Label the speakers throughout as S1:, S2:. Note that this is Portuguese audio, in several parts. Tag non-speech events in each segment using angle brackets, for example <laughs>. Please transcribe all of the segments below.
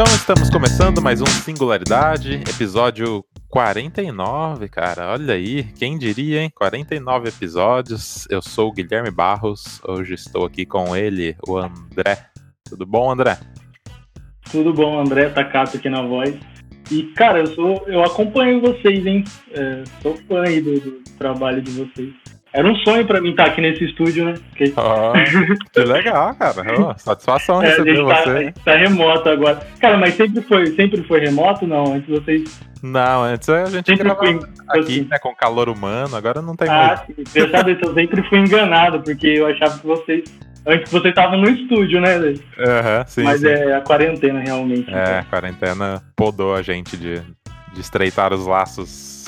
S1: Então estamos começando mais um Singularidade, episódio 49, cara. Olha aí, quem diria, hein? 49 episódios. Eu sou o Guilherme Barros. Hoje estou aqui com ele, o André. Tudo bom, André?
S2: Tudo bom, André Takato aqui na voz. E, cara, eu sou. Eu acompanho vocês, hein? É, sou fã aí do, do trabalho de vocês. Era um sonho pra mim estar aqui nesse estúdio, né? Porque...
S1: Oh, que legal, cara. Oh, <laughs> satisfação
S2: é,
S1: receber
S2: tá,
S1: você.
S2: Tá remoto agora. Cara, mas sempre foi, sempre foi remoto, não? Antes vocês.
S1: Não, antes a gente
S2: sempre
S1: gravava
S2: fui,
S1: aqui,
S2: assim.
S1: né, com calor humano, agora não tem
S2: Ah, sim. Eu, sabe, eu sempre fui enganado, porque eu achava que vocês. Antes vocês estavam no estúdio, né?
S1: Aham, sim,
S2: mas
S1: sim.
S2: é a quarentena, realmente.
S1: É,
S2: então.
S1: a quarentena podou a gente de, de estreitar os laços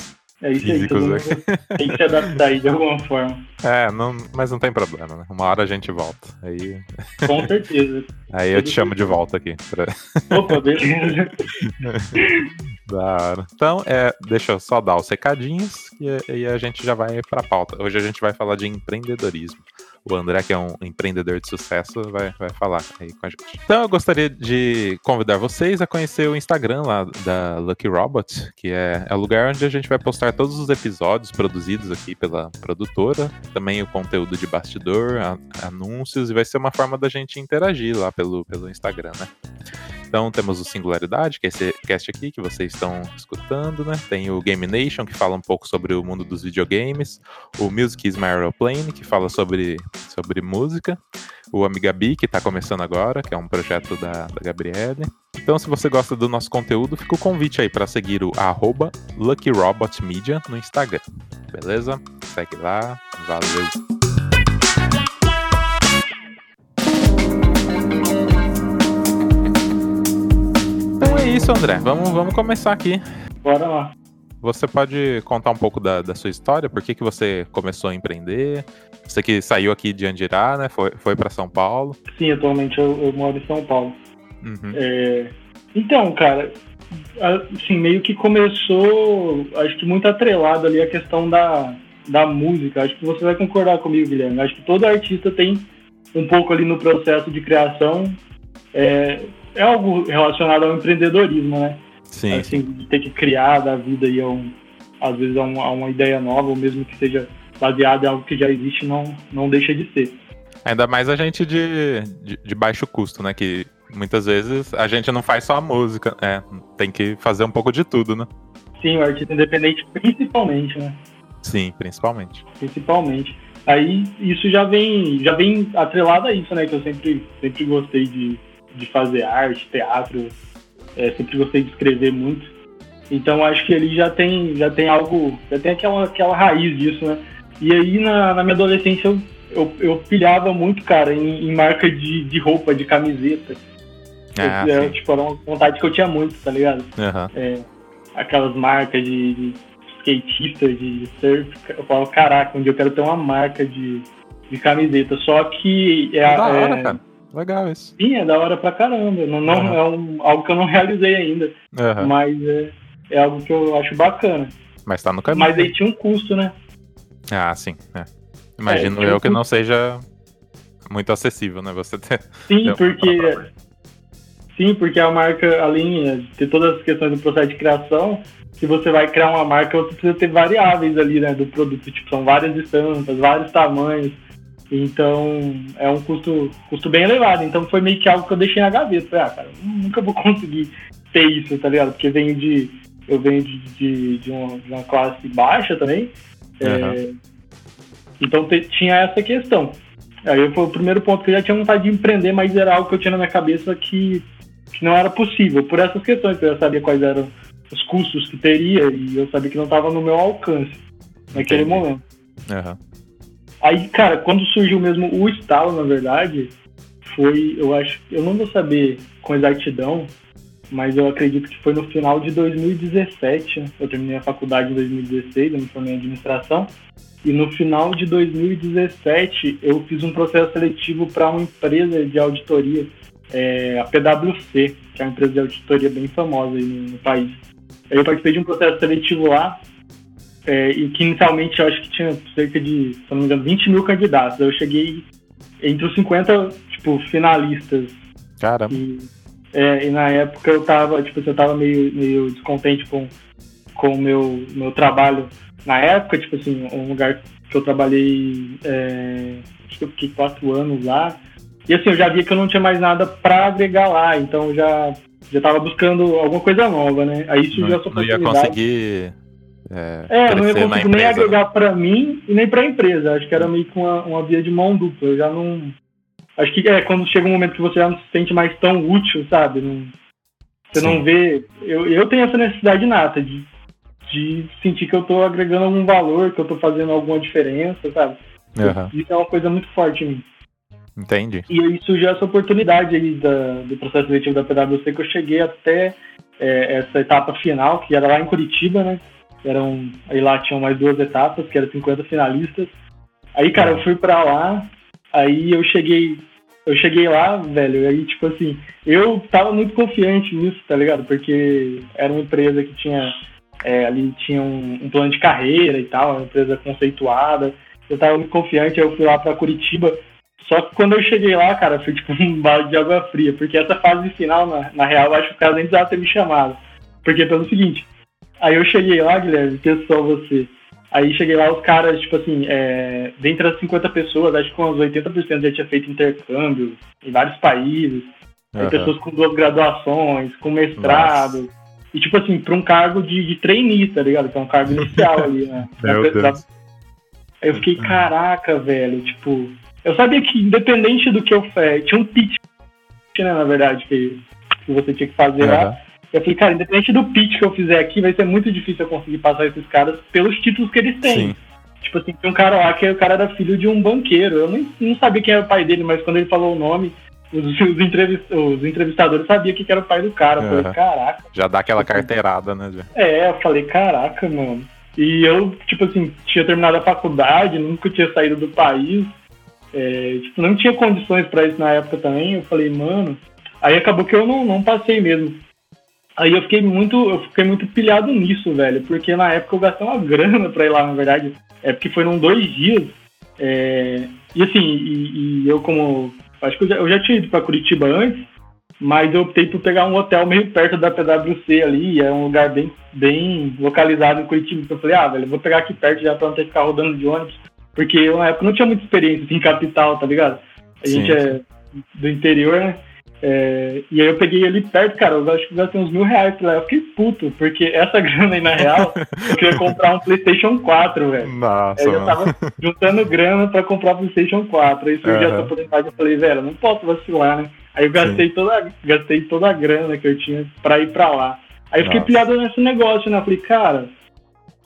S2: É isso aí,
S1: físicos aqui.
S2: mundo tem que se adaptar aí de alguma forma.
S1: É, não, mas não tem problema, né? Uma hora a gente volta. Aí,
S2: Com certeza. <laughs>
S1: aí eu te chamo de volta aqui. pra- <laughs>
S2: Opa, beleza. <laughs>
S1: Da hora. Então, é, deixa eu só dar os recadinhos e, e a gente já vai pra pauta. Hoje a gente vai falar de empreendedorismo. O André, que é um empreendedor de sucesso, vai, vai falar aí com a gente. Então, eu gostaria de convidar vocês a conhecer o Instagram lá da Lucky Robot, que é, é o lugar onde a gente vai postar todos os episódios produzidos aqui pela produtora, também o conteúdo de bastidor, a- anúncios, e vai ser uma forma da gente interagir lá pelo, pelo Instagram, né? Então temos o Singularidade, que é esse cast aqui que vocês estão escutando, né? Tem o Game Nation, que fala um pouco sobre o mundo dos videogames. O Music is My Aeroplane, que fala sobre, sobre música. O Amigabi, que está começando agora, que é um projeto da, da Gabriele. Então, se você gosta do nosso conteúdo, fica o convite aí para seguir o arroba Lucky Robot Media no Instagram. Beleza? Segue lá. Valeu! Isso, André. Vamos, vamos começar aqui.
S2: Bora lá.
S1: Você pode contar um pouco da, da sua história? Por que, que você começou a empreender? Você que saiu aqui de Andirá, né? Foi, foi para São Paulo.
S2: Sim, atualmente eu, eu moro em São Paulo.
S1: Uhum.
S2: É, Então, cara, assim, meio que começou, acho que muito atrelado ali a questão da, da música. Acho que você vai concordar comigo, Guilherme. Acho que todo artista tem um pouco ali no processo de criação. É, é algo relacionado ao empreendedorismo, né?
S1: Sim,
S2: assim, de ter que criar da vida aí a um, às vezes a, um- a uma ideia nova, ou mesmo que seja baseada em algo que já existe, não, não deixa de ser.
S1: Ainda mais a gente de, de, de baixo custo, né? Que muitas vezes a gente não faz só a música, né? Tem que fazer um pouco de tudo, né?
S2: Sim, o artista independente principalmente, né?
S1: Sim, principalmente.
S2: principalmente. Aí isso já vem, já vem atrelado a isso, né? Que eu sempre, sempre gostei de, de fazer arte, teatro, é, sempre gostei de escrever muito. Então acho que ele já tem, já tem algo, já tem aquela, aquela raiz disso, né? E aí na, na minha adolescência eu, eu, eu pilhava muito, cara, em, em marca de, de roupa, de camiseta.
S1: Ah,
S2: eu, tipo, era uma vontade que eu tinha muito, tá ligado?
S1: Aham.
S2: é, aquelas marcas de, de skatista, de surf. Eu falo, caraca, um dia eu quero ter uma marca de, de camiseta. Só que é,
S1: Da hora,
S2: é,
S1: cara. Legal isso.
S2: sim, é da hora pra caramba. Não, não
S1: Aham.
S2: é um, algo que eu não realizei ainda,
S1: Aham.
S2: mas é, é algo que eu acho bacana.
S1: Mas tá no caminho.
S2: Mas aí tinha um custo, né?
S1: Ah, sim. é. Imagino
S2: É,
S1: eu
S2: eu-
S1: que não seja muito acessível, né? Você ter.
S2: Sim,
S1: Deu
S2: porque sim, porque a marca, além de ter todas as questões do processo de criação, se você vai criar uma marca, você precisa ter variáveis ali, né, do produto. Tipo, são várias estampas, vários tamanhos. Então, é um custo, custo bem elevado. Então, foi meio que algo que eu deixei na gaveta. Falei, ah, cara, nunca vou <laughs> conseguir ter isso, tá ligado? Porque venho de, eu venho de, de, de, uma, de uma classe baixa também. É,
S1: Aham.
S2: então, te- tinha essa questão. Aí foi o primeiro ponto que eu já tinha vontade de empreender, mas era algo que eu tinha na minha cabeça que, que não era possível, por essas questões, que eu já sabia quais eram os custos que teria e eu sabia que não estava no meu alcance naquele
S1: Entendi.
S2: momento.
S1: Aham.
S2: Aí, cara, quando surgiu mesmo o estalo, na verdade, foi, eu acho, eu não vou saber com exatidão, mas eu acredito que foi no final de 2017. né? Eu terminei a faculdade em 2016, eu me formei em administração. E no final de 2017, eu fiz um processo seletivo para uma empresa de auditoria, é, a PwC, que é uma empresa de auditoria bem famosa no, no país. Aí eu participei de um processo seletivo lá, é, e que inicialmente eu acho que tinha cerca de, se não me engano, 20 mil candidatos. Eu cheguei entre os 50 tipo, finalistas.
S1: Caramba.
S2: E, É, e na época eu tava, tipo, eu tava meio, meio descontente com, com o meu, meu trabalho na época, tipo assim, um lugar que eu trabalhei, é, acho que eu fiquei quatro anos lá. E assim, eu já via que eu não tinha mais nada para agregar lá, então eu já, já tava buscando alguma coisa nova, né? Aí surgiu
S1: não,
S2: essa oportunidade.
S1: Não ia conseguir. É,
S2: é não ia conseguir nem agregar para mim e nem para a empresa. Acho que era meio que uma, uma via de mão dupla. Eu já não. Acho que é quando chega um momento que você já não se sente mais tão útil, sabe? Não, você Sim. não vê. Eu, eu tenho essa necessidade nata de de sentir que eu estou agregando algum valor, que eu estou fazendo alguma diferença, sabe? Uhum. Isso é uma coisa muito forte em mim.
S1: Entendi.
S2: E aí surgiu essa oportunidade aí da, do processo seletivo da PwC que eu cheguei até é, essa etapa final, que era lá em Curitiba, né? Eram, aí lá tinham mais duas etapas, que eram 50 finalistas. Aí, cara, eu fui pra lá, aí eu cheguei, eu cheguei lá, velho, aí, tipo assim, eu tava muito confiante nisso, tá ligado? Porque era uma empresa que tinha é, ali tinha um, um, plano de carreira e tal, uma empresa conceituada. Eu tava muito confiante, eu fui lá para Curitiba. Só que quando eu cheguei lá, cara, foi tipo <laughs> um balde de água fria, porque essa fase final, na, na real, eu acho que o cara nem precisava ter me chamado. Porque pelo seguinte, aí eu cheguei lá, Guilherme, que só você. Aí cheguei lá, os caras, tipo assim, é, dentre as 50 pessoas, acho que uns 80% já tinha feito intercâmbio em vários países. Uhum. pessoas com duas graduações, com mestrado. Nossa e, tipo assim, pra um cargo de, de trainee, tá ligado? Que é um cargo inicial ali, né? <laughs> Meu Deus. Aí eu fiquei, caraca, velho, tipo. Eu sabia que, independente do que eu. É, tinha um pitch, né, na verdade, que, que você tinha que fazer uhum. lá. Eu falei, cara, independente do pitch que eu fizer aqui, vai ser muito difícil eu conseguir passar esses caras pelos títulos que eles têm. Sim. Tipo assim, tem um cara lá que o cara era filho de um banqueiro. Eu nem, não sabia quem era o pai dele, mas quando ele falou o nome, os, <laughs> os, entrevist, os entrevistadores sabiam que era o pai do cara. Eu falei, caraca.
S1: Já dá aquela carteirada, né?
S2: É, eu falei, caraca, mano. E eu, tipo assim, tinha terminado a faculdade, nunca tinha saído do país. É, tipo, não tinha condições para isso na época também. Eu falei, mano. Aí acabou que eu não, não passei mesmo. Aí eu fiquei muito, eu fiquei muito pilhado nisso, velho, porque na época eu gastei uma grana pra ir lá, na verdade. É porque foram dois dias. É, e assim, e, e eu como Acho que eu já, eu já tinha ido para Curitiba antes, mas eu optei por pegar um hotel meio perto da PwC ali, é um lugar bem, bem localizado em Curitiba. Então eu falei, ah, velho, vou pegar aqui perto já pra não ter que ficar rodando de ônibus, porque eu na época não tinha muita experiência em capital, tá ligado? A Sim. gente é do interior, né? É, e aí eu peguei ali perto, cara, eu acho que gastei uns mil reais lá. Eu fiquei puto, porque essa <laughs> grana aí, na real, eu queria comprar um Playstation 4, velho. Nossa, aí eu tava juntando grana pra comprar o Playstation 4. Aí surgiu uhum. essa oportunidade, eu falei, velho, não posso vacilar, né? Aí eu gastei toda, gastei toda a grana que eu tinha pra ir pra lá. Aí eu fiquei Nossa. pilhado nesse negócio, né? Eu falei, cara,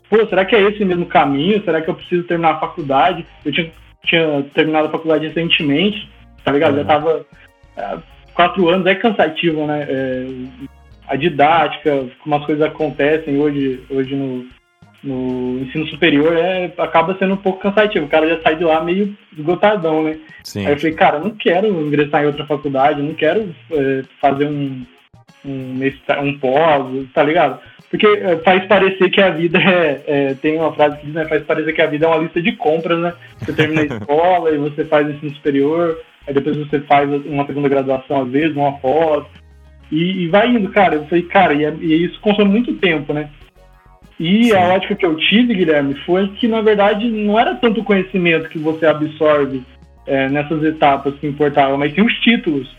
S2: pô, será que é esse mesmo caminho? Será que eu preciso terminar a faculdade? Eu tinha, tinha terminado a faculdade recentemente, tá ligado? Uhum. Já tava quatro anos é cansativo, né? É, a didática, como as coisas acontecem hoje, hoje no, no ensino superior, é, acaba sendo um pouco cansativo. O cara já sai de lá meio esgotadão, né? Sim. Aí eu falei, cara, não quero ingressar em outra faculdade, não quero é, fazer um, um, um pós, tá ligado? Porque é, faz parecer que a vida é, é, Tem uma frase que diz, né? Faz parecer que a vida é uma lista de compras, né? Você termina a <laughs> escola e você faz ensino superior, aí depois você faz uma segunda graduação, às vezes, uma pós, e, e vai indo, cara. Eu falei, cara, e, é, e isso consome muito tempo, né? E Sim. a ótica que eu tive, Guilherme, foi que, na verdade, não era tanto o conhecimento que você absorve é, nessas etapas que importava, mas sim os títulos.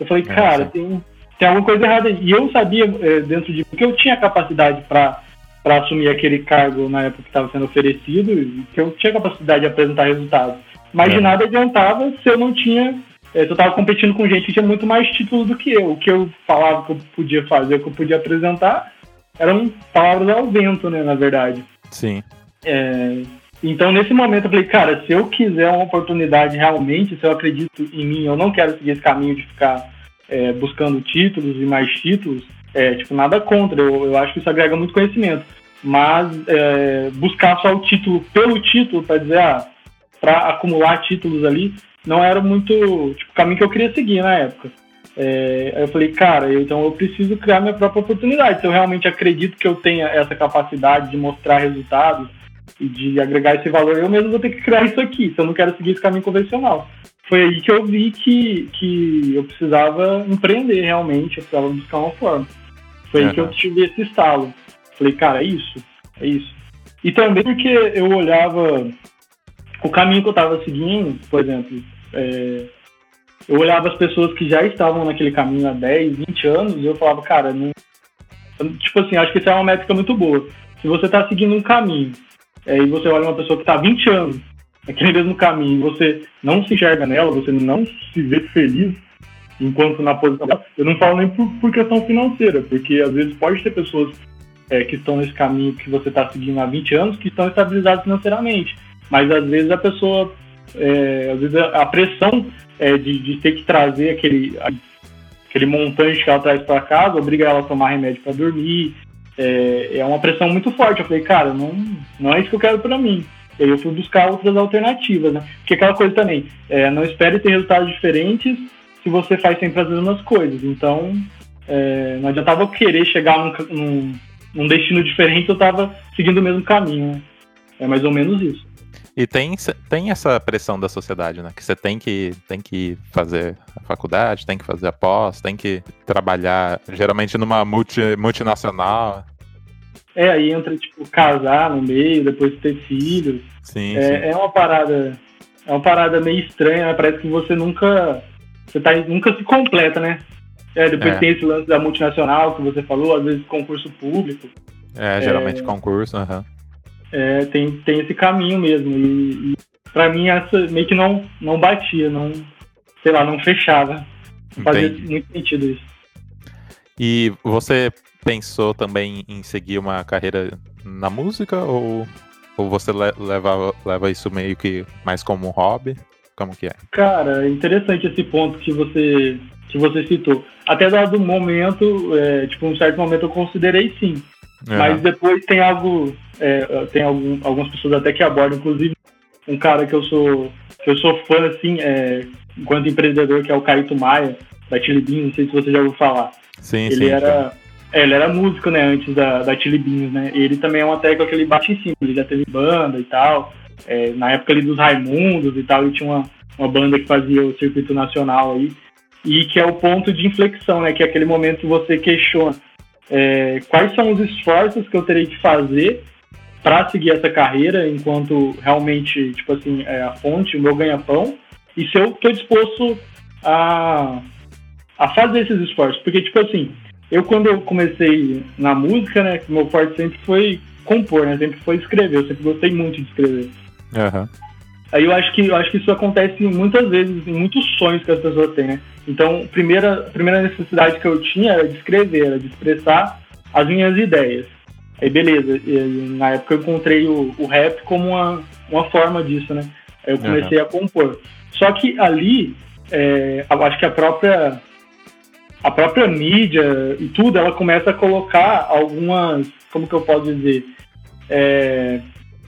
S2: Eu falei, é, cara, tem, tem alguma coisa errada. E eu sabia, é, dentro de. Porque eu tinha capacidade para assumir aquele cargo na época que estava sendo oferecido, que eu tinha capacidade de apresentar resultados. Mas é. de nada adiantava se eu não tinha. É, se eu estava competindo com gente que tinha muito mais títulos do que eu. O que eu falava que eu podia fazer, o que eu podia apresentar, eram palavras ao vento, né, na verdade.
S1: Sim.
S2: É, então, nesse momento, eu falei, cara, se eu quiser uma oportunidade realmente, se eu acredito em mim, eu não quero seguir esse caminho de ficar é, buscando títulos e mais títulos, é, tipo, nada contra. Eu, eu acho que isso agrega muito conhecimento. Mas é, buscar só o título pelo título, para dizer, ah, para acumular títulos ali, não era muito tipo, o caminho que eu queria seguir na época. É, aí eu falei, cara, eu, então eu preciso criar minha própria oportunidade. Se eu realmente acredito que eu tenha essa capacidade de mostrar resultados e de agregar esse valor, eu mesmo vou ter que criar isso aqui, se eu não quero seguir esse caminho convencional. foi aí que eu vi que, que eu precisava empreender realmente, eu precisava buscar uma forma. Foi uhum. aí que eu tive esse estalo. Falei, cara, é isso, é isso. E também porque eu olhava o caminho que eu estava seguindo, por exemplo, é, eu olhava as pessoas que já estavam naquele caminho há 10, 20 anos e eu falava, cara, não, tipo assim, acho que isso é uma métrica muito boa. Se você está seguindo um caminho é, e você olha uma pessoa que está há 20 anos naquele mesmo caminho e você não se enxerga nela, você não se vê feliz enquanto na posição dela, eu não falo nem por, por questão financeira, porque às vezes pode ter pessoas é, que estão nesse caminho que você está seguindo há 20 anos que estão estabilizadas financeiramente. Mas às vezes a pessoa, é, às vezes a, pressão é, de, de, ter que trazer aquele, aquele montante que ela traz para casa obriga ela a tomar remédio para dormir. É, é, uma pressão muito forte. Eu falei, cara, não, não é isso que eu quero para mim. E aí eu fui buscar outras alternativas, né? Porque aquela coisa também, é, não espere ter resultados diferentes se você faz sempre as mesmas coisas. Então, é, não adiantava eu querer chegar num, num, num destino diferente, eu estava seguindo o mesmo caminho. Né? É mais ou menos isso.
S1: E tem, tem essa pressão da sociedade, né? Que você tem que, tem que fazer a faculdade, tem que fazer a pós, tem que trabalhar, geralmente numa multi, multinacional.
S2: É, aí entra, tipo, casar no meio, depois ter filhos.
S1: Sim,
S2: é,
S1: sim.
S2: é uma parada. É uma parada meio estranha, né? Parece que você nunca. Você tá, nunca se completa, né? É, depois é. tem esse lance da multinacional que você falou, às vezes concurso público.
S1: É, geralmente concurso, aham. Uhum
S2: é, tem, tem esse caminho mesmo. E, e para mim essa meio que não, não batia, não, sei lá, não fechava. Não fazia muito sentido isso.
S1: E você pensou também em seguir uma carreira na música ou, ou você leva, leva isso meio que mais como um hobby? Como que é?
S2: Cara, é interessante esse ponto que você, que você citou. Até dado um momento, é, tipo, um certo momento eu considerei sim. Uhum. Mas depois tem algo, é, tem algum, algumas pessoas até que abordam, inclusive um cara que eu sou, que eu sou fã, assim, é, enquanto empreendedor, que é o Caíto Maia, da Chili Beans, não sei se você já ouviu falar.
S1: Sim,
S2: ele
S1: sim.
S2: Era, é, ele era músico, né, antes da, da Chili Beans, né, ele também é uma técnica que ele bate em cima, ele já teve banda e tal, é, na época ali dos Raimundos e tal, ele tinha uma, uma banda que fazia o circuito nacional aí, e que é o ponto de inflexão, né, que é aquele momento que você questiona é, quais são os esforços que eu terei que fazer para seguir essa carreira enquanto realmente, tipo assim, é a fonte, o meu ganha-pão, e se eu estou disposto a, a fazer esses esforços. Porque, tipo assim, eu quando eu comecei na música, né, meu forte sempre foi compor, né, sempre foi escrever, eu sempre gostei muito de escrever.
S1: Uhum.
S2: Aí eu acho que eu acho que isso acontece muitas vezes em muitos sonhos que as pessoas têm, né? Então, a primeira, primeira necessidade que eu tinha era de escrever, era de expressar as minhas ideias. Aí beleza, e, na época eu encontrei o, o, rap como uma, uma forma disso, né? Aí eu comecei uhum. a compor. Só que ali, é, eu acho que a própria a própria mídia e tudo, ela começa a colocar algumas, como que eu posso dizer, é,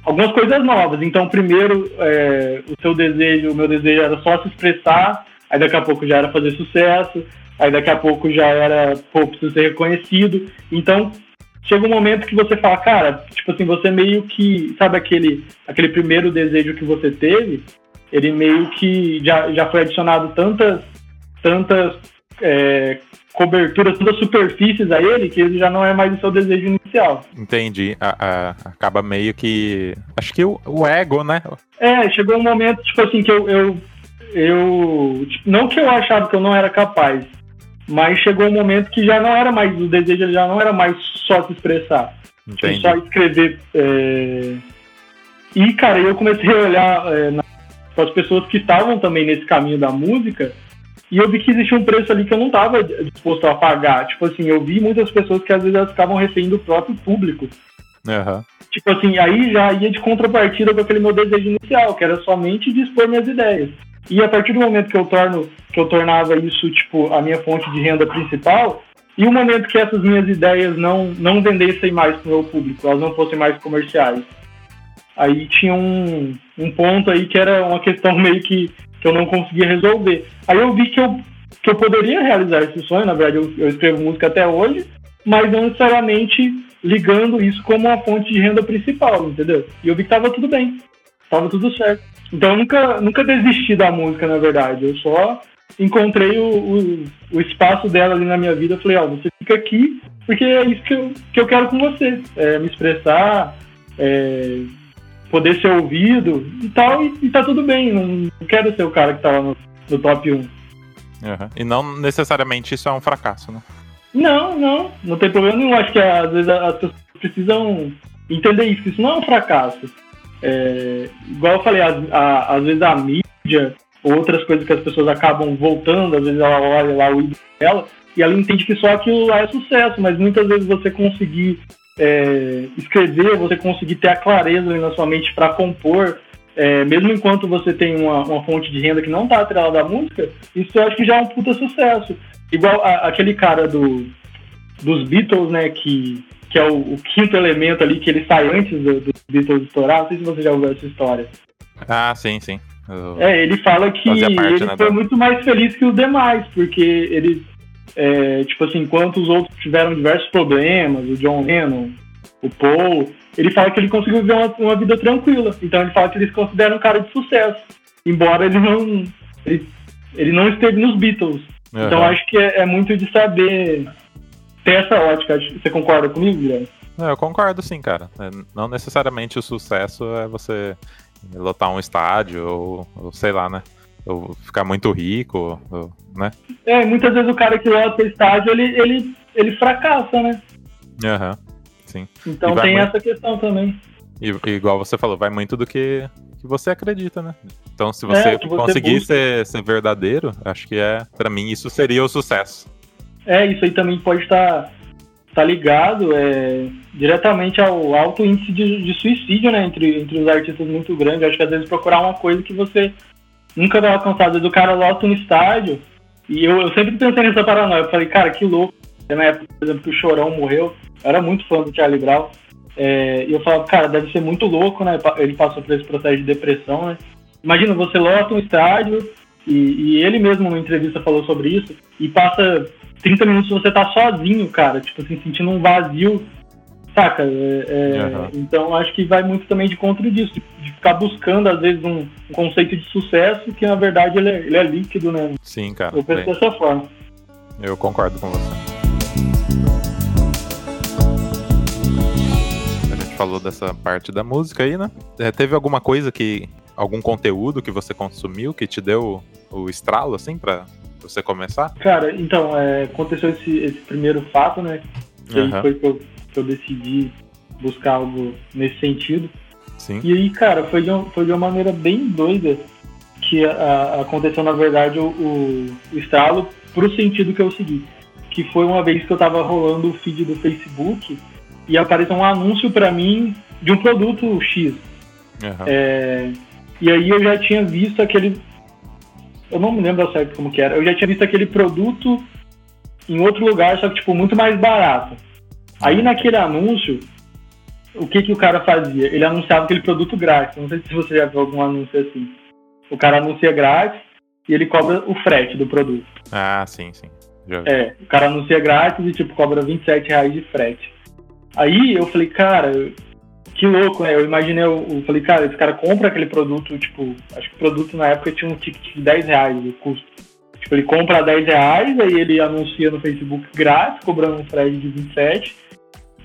S2: algumas coisas novas. Então, primeiro, é, o seu desejo, o meu desejo era só se expressar, aí daqui a pouco já era fazer sucesso, aí daqui a pouco já era, pô, preciso ser reconhecido. Então, chega um momento que você fala, cara, tipo assim, você meio que, sabe aquele, aquele primeiro desejo que você teve, ele meio que já, já foi adicionado tantas, tantas é, coberturas, todas superfícies a ele, que ele já não é mais o seu desejo inicial.
S1: Entendi. A, a, acaba meio que. Acho que o, o, ego, né?
S2: É, chegou um momento, tipo assim, que eu. eu, eu tipo, não que eu achava que eu não era capaz, mas chegou um momento que já não era mais. O desejo já não era mais só se expressar. Entendi. Só escrever. É... E, cara, eu comecei a olhar é, para as pessoas que estavam também nesse caminho da música e eu vi que existia um preço ali que eu não estava disposto a pagar. Tipo assim, eu vi muitas pessoas que às vezes elas ficavam refém do próprio público.
S1: Uhum.
S2: Tipo assim, aí já ia de contrapartida com aquele meu desejo inicial, que era somente de expor minhas ideias. E a partir do momento que eu torno, que eu tornava isso, tipo, a minha fonte de renda principal, e o momento que essas minhas ideias não, não vendessem mais para o meu público, elas não fossem mais comerciais. Aí tinha um, um ponto aí que era uma questão <laughs> meio que que eu não conseguia resolver. Aí eu vi que eu, que eu poderia realizar esse sonho, na verdade eu, eu escrevo música até hoje, mas não necessariamente ligando isso como uma fonte de renda principal, entendeu? E eu vi que tava tudo bem. tava tudo certo. Então eu nunca, nunca desisti da música, na verdade. Eu só encontrei o, o, o espaço dela ali na minha vida. Falei, ó, oh, você fica aqui porque é isso que eu, que eu quero com você. É me expressar, é, poder ser ouvido e tal, e, e tá tudo bem. Não quero ser o cara que tá lá no, no top 1. Uhum.
S1: E não necessariamente isso é um fracasso, né?
S2: Não, não, não tem problema nenhum. Acho que às vezes as pessoas precisam entender isso, que isso não é um fracasso. É, igual eu falei, às, a, às vezes a mídia, outras coisas que as pessoas acabam voltando, às vezes ela olha lá o ídolo dela e ela entende que só aquilo lá é sucesso, mas muitas vezes você conseguir é, escrever, você conseguir ter a clareza na sua mente para compor, é, mesmo enquanto você tem uma, uma, fonte de renda que não está atrelada à música, isso eu acho que já é um puta sucesso. Igual a, aquele cara do, dos Beatles, né, que, que é o, o, quinto elemento ali, que ele sai antes dos do Beatles estourar, não sei se você já ouviu essa história.
S1: Ah, sim, sim.
S2: Eu... É, ele fala que parte, ele né, foi muito mais feliz que os demais, porque ele, é, tipo assim, enquanto os outros tiveram diversos problemas, o John Lennon, o Paul, ele fala que ele conseguiu viver uma, uma vida tranquila. Então ele fala que eles consideram um cara de sucesso, embora ele não, ele, ele não esteve nos Beatles. Uhum. Então acho que é, é, muito de saber ter essa ótica. Você concorda comigo, Guilherme?
S1: Eu concordo sim, cara. É, não necessariamente o sucesso é você lotar um estádio ou, ou sei lá, né? Ou ficar muito rico, ou, né?
S2: É, muitas vezes o cara que lota estádio, ele, ele, ele fracassa, né?
S1: Aham, uhum. sim.
S2: Então tem muito... essa questão também.
S1: E, igual você falou, vai muito do que, que você acredita, né? Então, se você, é, você conseguir ser, ser verdadeiro, acho que é, para mim, isso seria o sucesso.
S2: É, isso aí também pode estar tá ligado é, diretamente ao alto índice de, de, suicídio, né? Entre, entre os artistas muito grandes. Acho que às vezes procurar uma coisa que você nunca vai alcançar. Às vezes o cara lota um estádio. E eu, eu sempre pensei nessa paranoia. Eu falei, cara, que louco. Na época, por exemplo, que o Chorão morreu, eu era muito fã do Charlie Brown. É, e eu falava, cara, deve ser muito louco, né? Ele passou por esse processo de depressão, né? Imagina, você lota um estádio, e, e ele mesmo numa entrevista falou sobre isso, e passa 30 minutos você tá sozinho, cara, tipo assim, sentindo um vazio, saca? É, é, uhum. Então acho que vai muito também de contra disso, de, ficar buscando, às vezes, um, um, conceito de sucesso que na verdade ele é, ele é líquido, né?
S1: Sim, cara.
S2: Eu penso dessa forma.
S1: Eu concordo com você. A gente falou dessa parte da música aí, né? É, teve alguma coisa que. algum conteúdo que você consumiu que te deu o estralo, assim, pra você começar?
S2: Cara, então, é, aconteceu esse, esse primeiro fato, né? Que uhum. foi que eu, que eu decidi buscar algo nesse sentido.
S1: Sim.
S2: E aí, cara, foi de, foi de uma maneira bem doida que a, aconteceu, na verdade, o, o, o estralo pro sentido que eu segui. Que foi uma vez que eu tava rolando o feed do Facebook e apareceu um anúncio para mim de um produto X. Uhum. É, e aí eu já tinha visto aquele eu não me lembro certo como que era. Eu já tinha visto aquele produto em outro lugar, só que, tipo, muito mais barato. Aí naquele anúncio, o que que o cara fazia? Ele anunciava aquele produto grátis. Não sei se você já viu algum anúncio assim. O cara anuncia grátis e ele cobra o frete do produto.
S1: Ah, sim, sim.
S2: É, o cara anuncia grátis e, tipo, cobra 27 reais de frete. Aí eu falei, cara, que louco, né? Eu imaginei, eu, eu, falei, cara, esse cara compra aquele produto, tipo, acho que o produto na época tinha um ticket de 10 reais o custo. Tipo, ele compra 10 reais, aí ele anuncia no Facebook grátis, cobrando um frete de 27.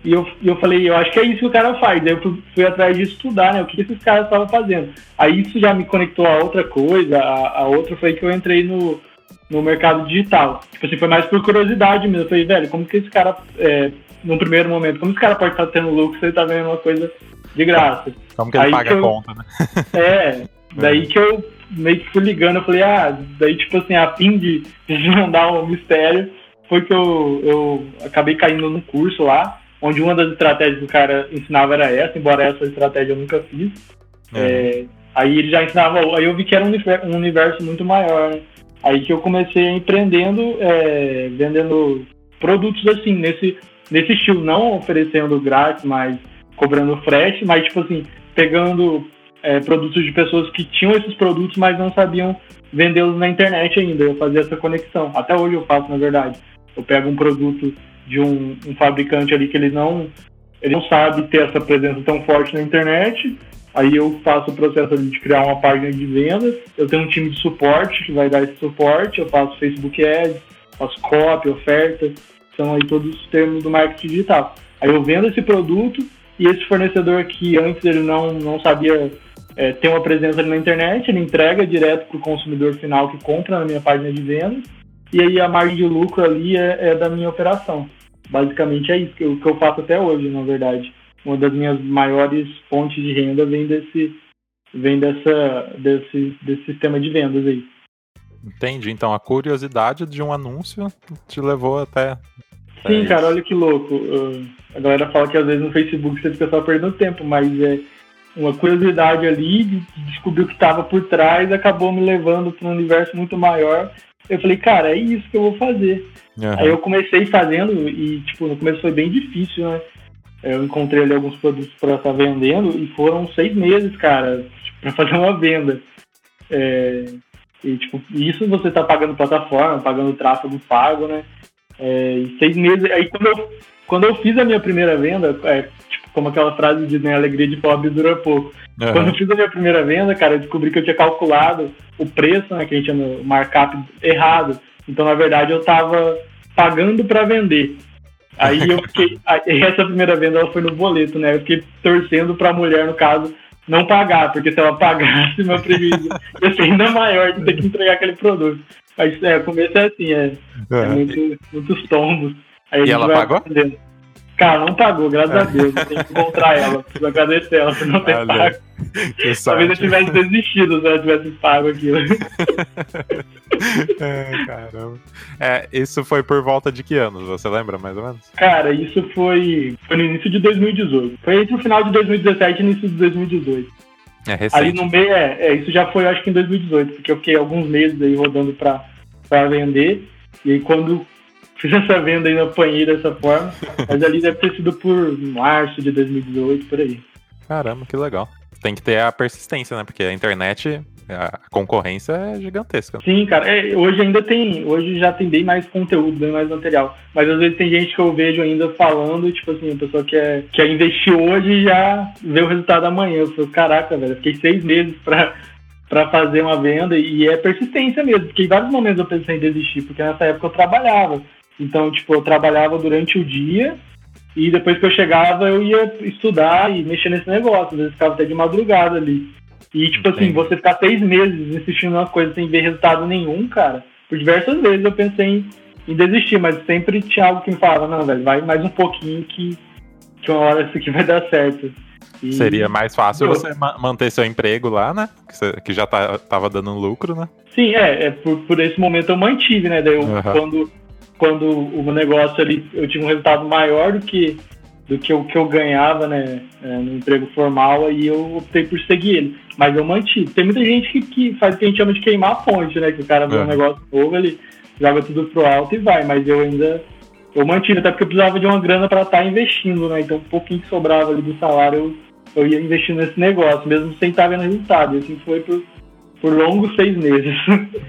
S2: E eu, e eu falei, eu acho que é isso que o cara faz. Aí eu fui, fui atrás de estudar, né? O que esses caras estavam fazendo. Aí isso já me conectou a outra coisa. A, a outra foi que eu entrei no, no mercado digital. Tipo assim, foi mais por curiosidade mesmo. Eu falei, velho, como que esse cara é, no primeiro momento, como esse cara pode estar tendo lucro se ele tá vendo uma coisa de graça?
S1: Como que ele aí paga que eu, a conta, né? <laughs>
S2: É, daí é. que eu meio que fui ligando, eu falei, ah, daí tipo assim, a fim de desvendar <laughs> um mistério, foi que eu, eu acabei caindo no curso lá, onde uma das estratégias que o cara ensinava era essa, embora essa estratégia eu nunca fiz. É. É, aí ele já ensinava, aí eu vi que era um universo muito maior, né? Aí que eu comecei empreendendo, é, vendendo produtos assim, nesse nesse estilo, não oferecendo grátis, mas cobrando frete, mas tipo assim, pegando é, produtos de pessoas que tinham esses produtos, mas não sabiam vendê-los na internet ainda. Eu fazia essa conexão. Até hoje eu faço, na verdade. Eu pego um produto de um, um fabricante ali que ele não ele não sabe ter essa presença tão forte na internet. Aí eu faço o processo de criar uma página de vendas. Eu tenho um time de suporte que vai dar esse suporte. Eu faço Facebook Ads, faço copy, oferta. São aí todos os termos do marketing digital. Aí eu vendo esse produto e esse fornecedor que antes ele não, não sabia é, ter uma presença ali na internet, ele entrega direto para o consumidor final que compra na minha página de vendas. E aí a margem de lucro ali é, é da minha operação. Basicamente é isso que eu, que eu faço até hoje, na verdade. Uma das minhas maiores fontes de renda vem desse, vem dessa, desse, desse sistema de vendas aí.
S1: Entendi. Então a curiosidade de um anúncio te levou até.
S2: Sim, cara, olha que louco. a galera fala que às vezes no Facebook você fica só perdendo tempo, mas é uma curiosidade ali de descobrir o que estava por trás acabou me levando para um universo muito maior. Eu falei, cara, é isso que eu vou fazer. Uhum. Aí eu comecei fazendo e, tipo, no começo foi bem difícil, né? Eu encontrei ali alguns produtos para estar vendendo e foram seis meses, cara, para fazer uma venda. É, e, tipo, isso você tá pagando plataforma, pagando tráfego pago, né? É, e seis meses. Aí quando eu, quando eu fiz a minha primeira venda, é, tipo, como aquela frase diz, né? Alegria de pobre dura pouco. Uhum. Quando eu fiz a minha primeira venda, cara, eu descobri que eu tinha calculado o preço, né? Que a gente chama o markup errado. Então, na verdade, eu tava pagando para vender. Aí eu fiquei. <laughs> essa primeira venda ela foi no boleto, né? Eu fiquei torcendo pra mulher, no caso, não pagar, porque se ela pagasse, meu prejuízo ia ser ainda maior de ter que entregar aquele produto. Mas é, o começo é assim, é, é, é muito, muitos tombos.
S1: Aí e ela pagou? Aprendendo.
S2: Cara, não pagou, graças a Deus. Tem que encontrar ela. Preciso agradecer ela por não ter pago. Talvez eu tivesse desistido se ela tivesse pago aquilo. <laughs>
S1: é, caramba. É, isso foi por volta de que anos? Você lembra mais ou menos?
S2: Cara, isso foi, foi no início de 2018. Foi entre o final de 2017 e início de 2018.
S1: É recente.
S2: Ali no meio, é, é, isso já foi acho que em 2018, porque eu fiquei alguns meses aí rodando pra, pra vender. E aí quando fiz essa venda aí, eu apanhei dessa forma. mas ali deve ter sido por março de 2018, por aí.
S1: Caramba, que legal. Tem que ter a persistência, né? Porque a internet, a concorrência é gigantesca.
S2: Sim, cara. É, hoje ainda tem. Hoje já tem bem mais conteúdo, bem mais material. Mas às vezes tem gente que eu vejo ainda falando, tipo assim, a pessoa quer, quer investir hoje e já vê o resultado amanhã. Eu falo, caraca, velho, eu fiquei seis meses pra para fazer uma venda e é persistência mesmo, porque em vários momentos eu pensei em desistir, porque nessa época eu trabalhava. Então, tipo, eu trabalhava durante o dia e depois que eu chegava eu ia estudar e mexer nesse negócio. Às vezes ficava até de madrugada ali. E, tipo assim, Entendi. assim, você ficar seis meses insistindo numa coisa sem ver resultado nenhum, cara, por diversas vezes eu pensei em, em desistir, mas sempre tinha algo que me falava, não, velho, vai mais um pouquinho que, que uma hora isso aqui vai dar certo.
S1: E... Seria mais fácil eu... você ma manter seu emprego lá, né? Que, você, que já tá, tava dando lucro, né?
S2: Sim, é, é por, por esse momento eu mantive, né? Daí eu, uhum. quando quando o negócio ali eu tive um resultado maior do que do que o que eu ganhava né, é, no emprego formal, aí eu optei por seguir ele. Mas eu mantive. Tem muita gente que, que faz o que a gente chama de queimar a ponte, né? Que o cara vê é. um negócio novo, ele joga tudo pro alto e vai. Mas eu ainda eu mantive, até porque eu precisava de uma grana para estar tá investindo, né? Então um pouquinho que sobrava ali do salário eu, eu ia investindo nesse negócio, mesmo sem estar vendo resultado. E assim foi por, por longos seis meses.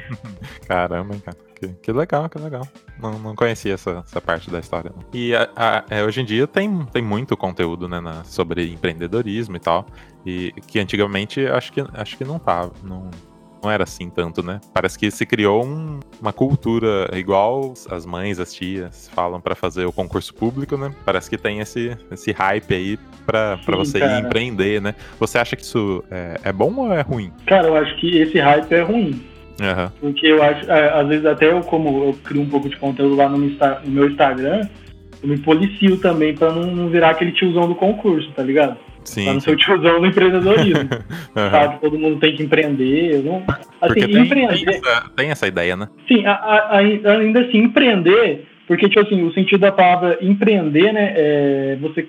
S2: <laughs>
S1: Caramba, cara. Que, que legal, que legal. Não, não conhecia essa, essa parte da história. Não. E a, a, é, hoje em dia tem, tem muito conteúdo né, na, sobre empreendedorismo e tal. E que antigamente acho que, acho que não tava. Não, não era assim tanto, né? Parece que se criou um, uma cultura igual as mães, as tias falam para fazer o concurso público, né? Parece que tem esse, esse hype aí para você cara. ir empreender, né? Você acha que isso é, é bom ou é ruim?
S2: Cara, eu acho que esse hype é ruim Uhum. Porque eu acho, é, às vezes até eu, como eu crio um pouco de conteúdo lá no, meu Instagram, eu me policio também pra não, virar aquele tiozão do concurso, tá ligado?
S1: Sim.
S2: Pra não ser o tiozão do empreendedorismo. uhum. <laughs> Sabe? Todo mundo tem que empreender. Não...
S1: Assim, tem, empreender. Tem essa, tem essa, ideia, né?
S2: Sim, a, a, ainda assim, empreender, porque, tipo assim, o sentido da palavra empreender, né, é você,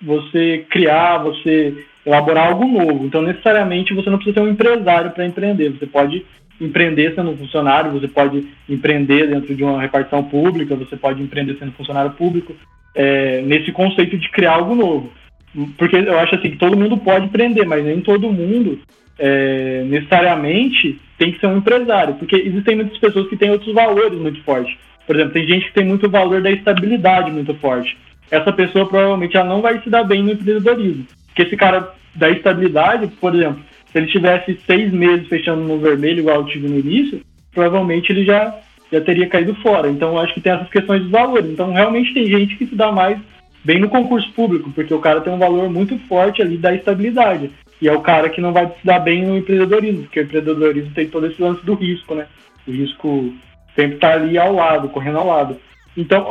S2: você criar, você elaborar algo novo. Então, necessariamente, você não precisa ser um empresário para empreender. Você pode empreender sendo funcionário, você pode empreender dentro de uma repartição pública, você pode empreender sendo funcionário público, é, nesse conceito de criar algo novo. Porque eu acho assim que todo mundo pode empreender, mas nem todo mundo é, necessariamente tem que ser um empresário, porque existem muitas pessoas que têm outros valores muito fortes. Por exemplo, tem gente que tem muito valor da estabilidade muito forte. essa pessoa provavelmente ela não vai se dar bem no empreendedorismo. Porque esse cara da estabilidade, por exemplo, se ele tivesse seis meses fechando no vermelho, igual eu tive no início, provavelmente ele já, já teria caído fora. Então, acho que tem essas questões de valores. Então, realmente tem gente que se dá mais bem no concurso público, porque o cara tem um valor muito forte ali da estabilidade. E é o cara que não vai se dar bem no empreendedorismo, porque o empreendedorismo tem todo esse lance do risco, né? O risco sempre está ali ao lado, correndo ao lado. Então,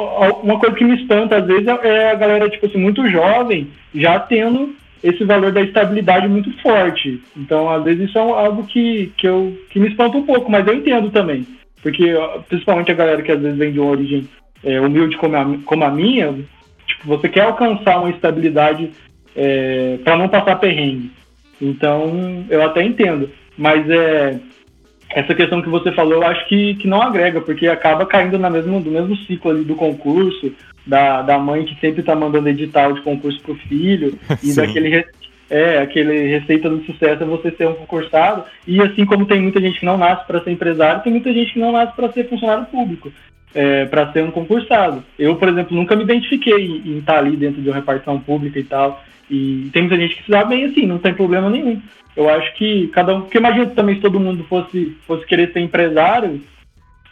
S2: uma coisa que me espanta às vezes é a galera, tipo assim, muito jovem, já tendo esse valor da estabilidade muito forte. Então, às vezes, isso é algo que, que, eu, que me espanta um pouco, mas eu entendo também. Porque, principalmente a galera que às vezes vem de uma origem é, humilde como a, como a minha, tipo, você quer alcançar uma estabilidade é, para não passar perrengue. Então, eu até entendo. Mas é, essa questão que você falou, eu acho que, que não agrega, porque acaba caindo na mesmo, no mesmo ciclo ali do concurso, da, da mãe que sempre está mandando edital de concurso pro filho, <laughs> e Sim. daquele é, aquele receita do sucesso é você ser um concursado, e assim como tem muita gente que não nasce para ser empresário, tem muita gente que não nasce para ser funcionário público, é, para ser um concursado. Eu, por exemplo, nunca me identifiquei em estar tá ali dentro de uma repartição pública e tal, e tem muita gente que se dá bem assim, não tem problema nenhum. Eu acho que cada um, porque imagina também se todo mundo fosse, fosse querer ser empresário,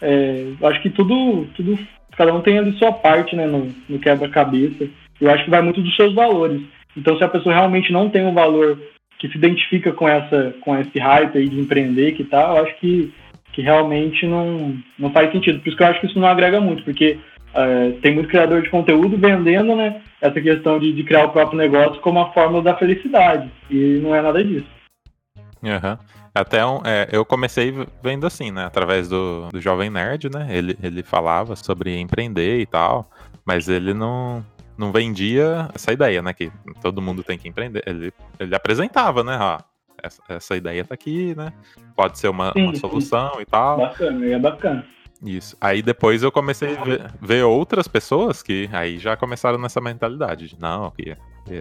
S2: é, eu acho que tudo, tudo cada um tem ali sua parte, né, no, no quebra-cabeça. Eu acho que vai muito dos seus valores. Então, se a pessoa realmente não tem um valor que se identifica com essa com esse hype aí de empreender que tal, eu acho que, que realmente não, não faz sentido. Por isso que eu acho que isso não agrega muito, porque é, tem muito criador de conteúdo vendendo né, essa questão de, de criar o próprio negócio como a fórmula da felicidade. E não é nada disso.
S1: Uhum. Até um, é, eu comecei vendo assim, né? Através do, do Jovem Nerd, né? Ele, ele falava sobre empreender e tal, mas ele não, não vendia essa ideia, né? Que todo mundo tem que empreender. Ele, ele apresentava, né? Ó, essa, essa ideia tá aqui, né? Pode ser uma, sim, uma solução sim. e tal.
S2: Bacana, é bacana.
S1: Isso. Aí depois eu comecei a ver, ver, outras pessoas que aí já começaram nessa mentalidade. De, não, que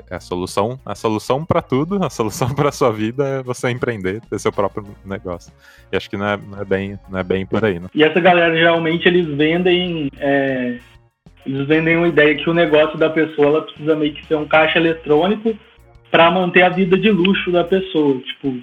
S1: é a solução, a solução para tudo, a solução para sua vida é você empreender, ter seu próprio negócio. E acho que não é, não é bem, não é bem por aí, né?
S2: E essa galera geralmente eles vendem, é, eles vendem uma ideia que o negócio da pessoa ela precisa meio que ser um caixa eletrônico para manter a vida de luxo da pessoa, tipo,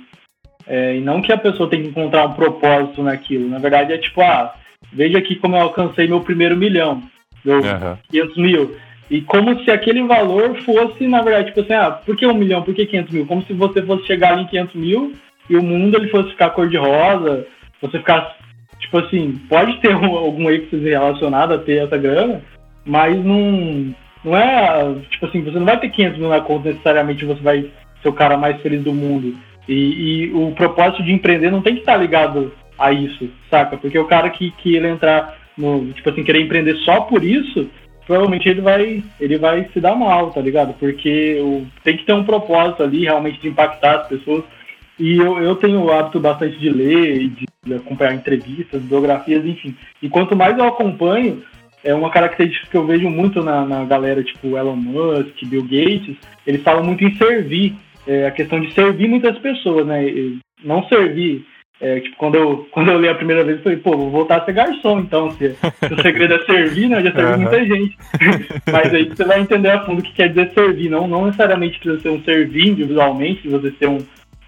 S2: é, e não que a pessoa tem que encontrar um propósito naquilo. Na verdade é tipo, ah, veja aqui como eu alcancei meu primeiro milhão, meu uhum. 500 mil e como se aquele valor fosse, na verdade, tipo assim, ah, por que um milhão, por que 500 mil? Como se você fosse chegar em 500 mil e o mundo ele fosse ficar cor-de-rosa, você ficar, tipo assim, pode ter um, algum êxito relacionado a ter essa grana, mas não, não é, tipo assim, você não vai ter 500 mil na conta necessariamente você vai ser o cara mais feliz do mundo. E, e o propósito de empreender não tem que estar ligado a isso, saca? Porque o cara que, que ele entrar no, tipo assim, querer empreender só por isso, provavelmente ele vai, ele vai se dar mal, tá ligado? Porque o, tem que ter um propósito ali realmente de impactar as pessoas. E eu, eu tenho o hábito bastante de ler e de, de acompanhar entrevistas, biografias, enfim. E quanto mais eu acompanho, é uma característica que eu vejo muito na, na galera, tipo Elon Musk, Bill Gates, eles falam muito em servir, é, a questão de servir muitas pessoas, né? E não servir é, tipo, quando eu, <laughs> quando eu li a primeira vez, eu falei, pô, vou voltar a ser garçom, então, se, se o segredo é servir, né, já servi uhum. muita gente. <laughs> Mas aí você vai entender a fundo o que quer dizer servir, não, não necessariamente precisa ser um servir individualmente, de você ser um,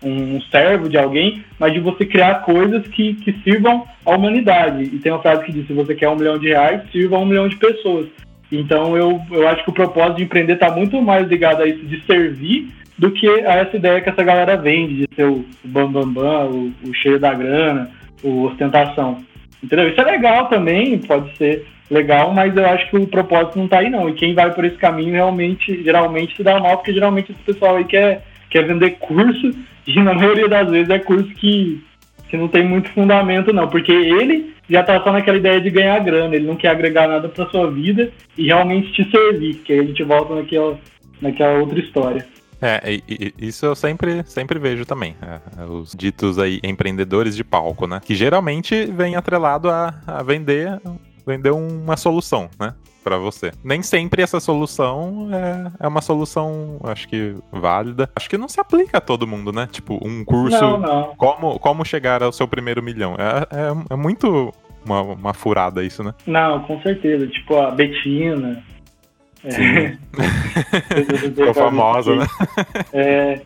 S2: um servo de alguém, mas de você criar coisas que, que sirvam à humanidade. E tem uma frase que diz, se você quer um milhão de reais, sirva a um milhão de pessoas. Então eu, eu acho que o propósito de empreender está muito mais ligado a isso de servir do que a essa ideia que essa galera vende de ser o bambambam, bam, bam, o, o cheio da grana, o ostentação. Entendeu? Isso é legal também, pode ser legal, mas eu acho que o propósito não tá aí não. E quem vai por esse caminho realmente, geralmente se dá mal, porque geralmente esse pessoal aí quer, quer vender curso, e na <laughs> maioria das vezes é curso que, que não tem muito fundamento não, porque ele já tá só naquela ideia de ganhar grana, ele não quer agregar nada pra sua vida e realmente te servir, que aí a gente volta naquela, naquela outra história.
S1: É, isso eu sempre, sempre vejo também. É, os ditos aí empreendedores de palco, né? Que geralmente vem atrelado a, a vender, vender uma solução, né? para você. Nem sempre essa solução é, é uma solução, acho que válida. Acho que não se aplica a todo mundo, né? Tipo, um curso. Não, não. Como, como chegar ao seu primeiro milhão. É, é, é muito uma, uma furada isso, né?
S2: Não, com certeza. Tipo, a Betina,
S1: É. <laughs> Ficou famosa, né? É.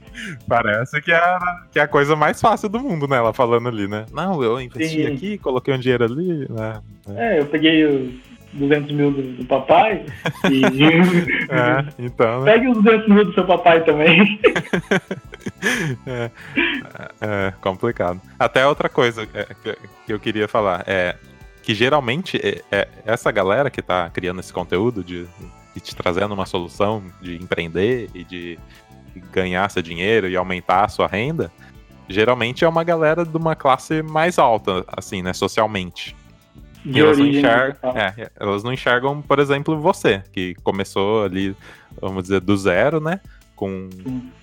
S1: Parece que é, que é a coisa mais fácil do mundo, né? Ela falando ali, né? Não, eu investi Sim. aqui, coloquei um dinheiro ali, né?
S2: É, eu peguei os 200 mil do, do papai e... <laughs>
S1: é, então, né?
S2: Pegue os 200 mil do seu papai também. <laughs>
S1: é, é, complicado. Até outra coisa é, que eu queria falar é que geralmente é, é essa galera que tá criando esse conteúdo de, de te trazendo uma solução de empreender e de ganhar seu dinheiro e aumentar a sua renda, geralmente é uma galera de uma classe mais alta, assim, né, socialmente.
S2: De elas, origem,
S1: não enxergam, é, elas não enxergam, por exemplo, você, que começou ali, vamos dizer, do zero, né? com,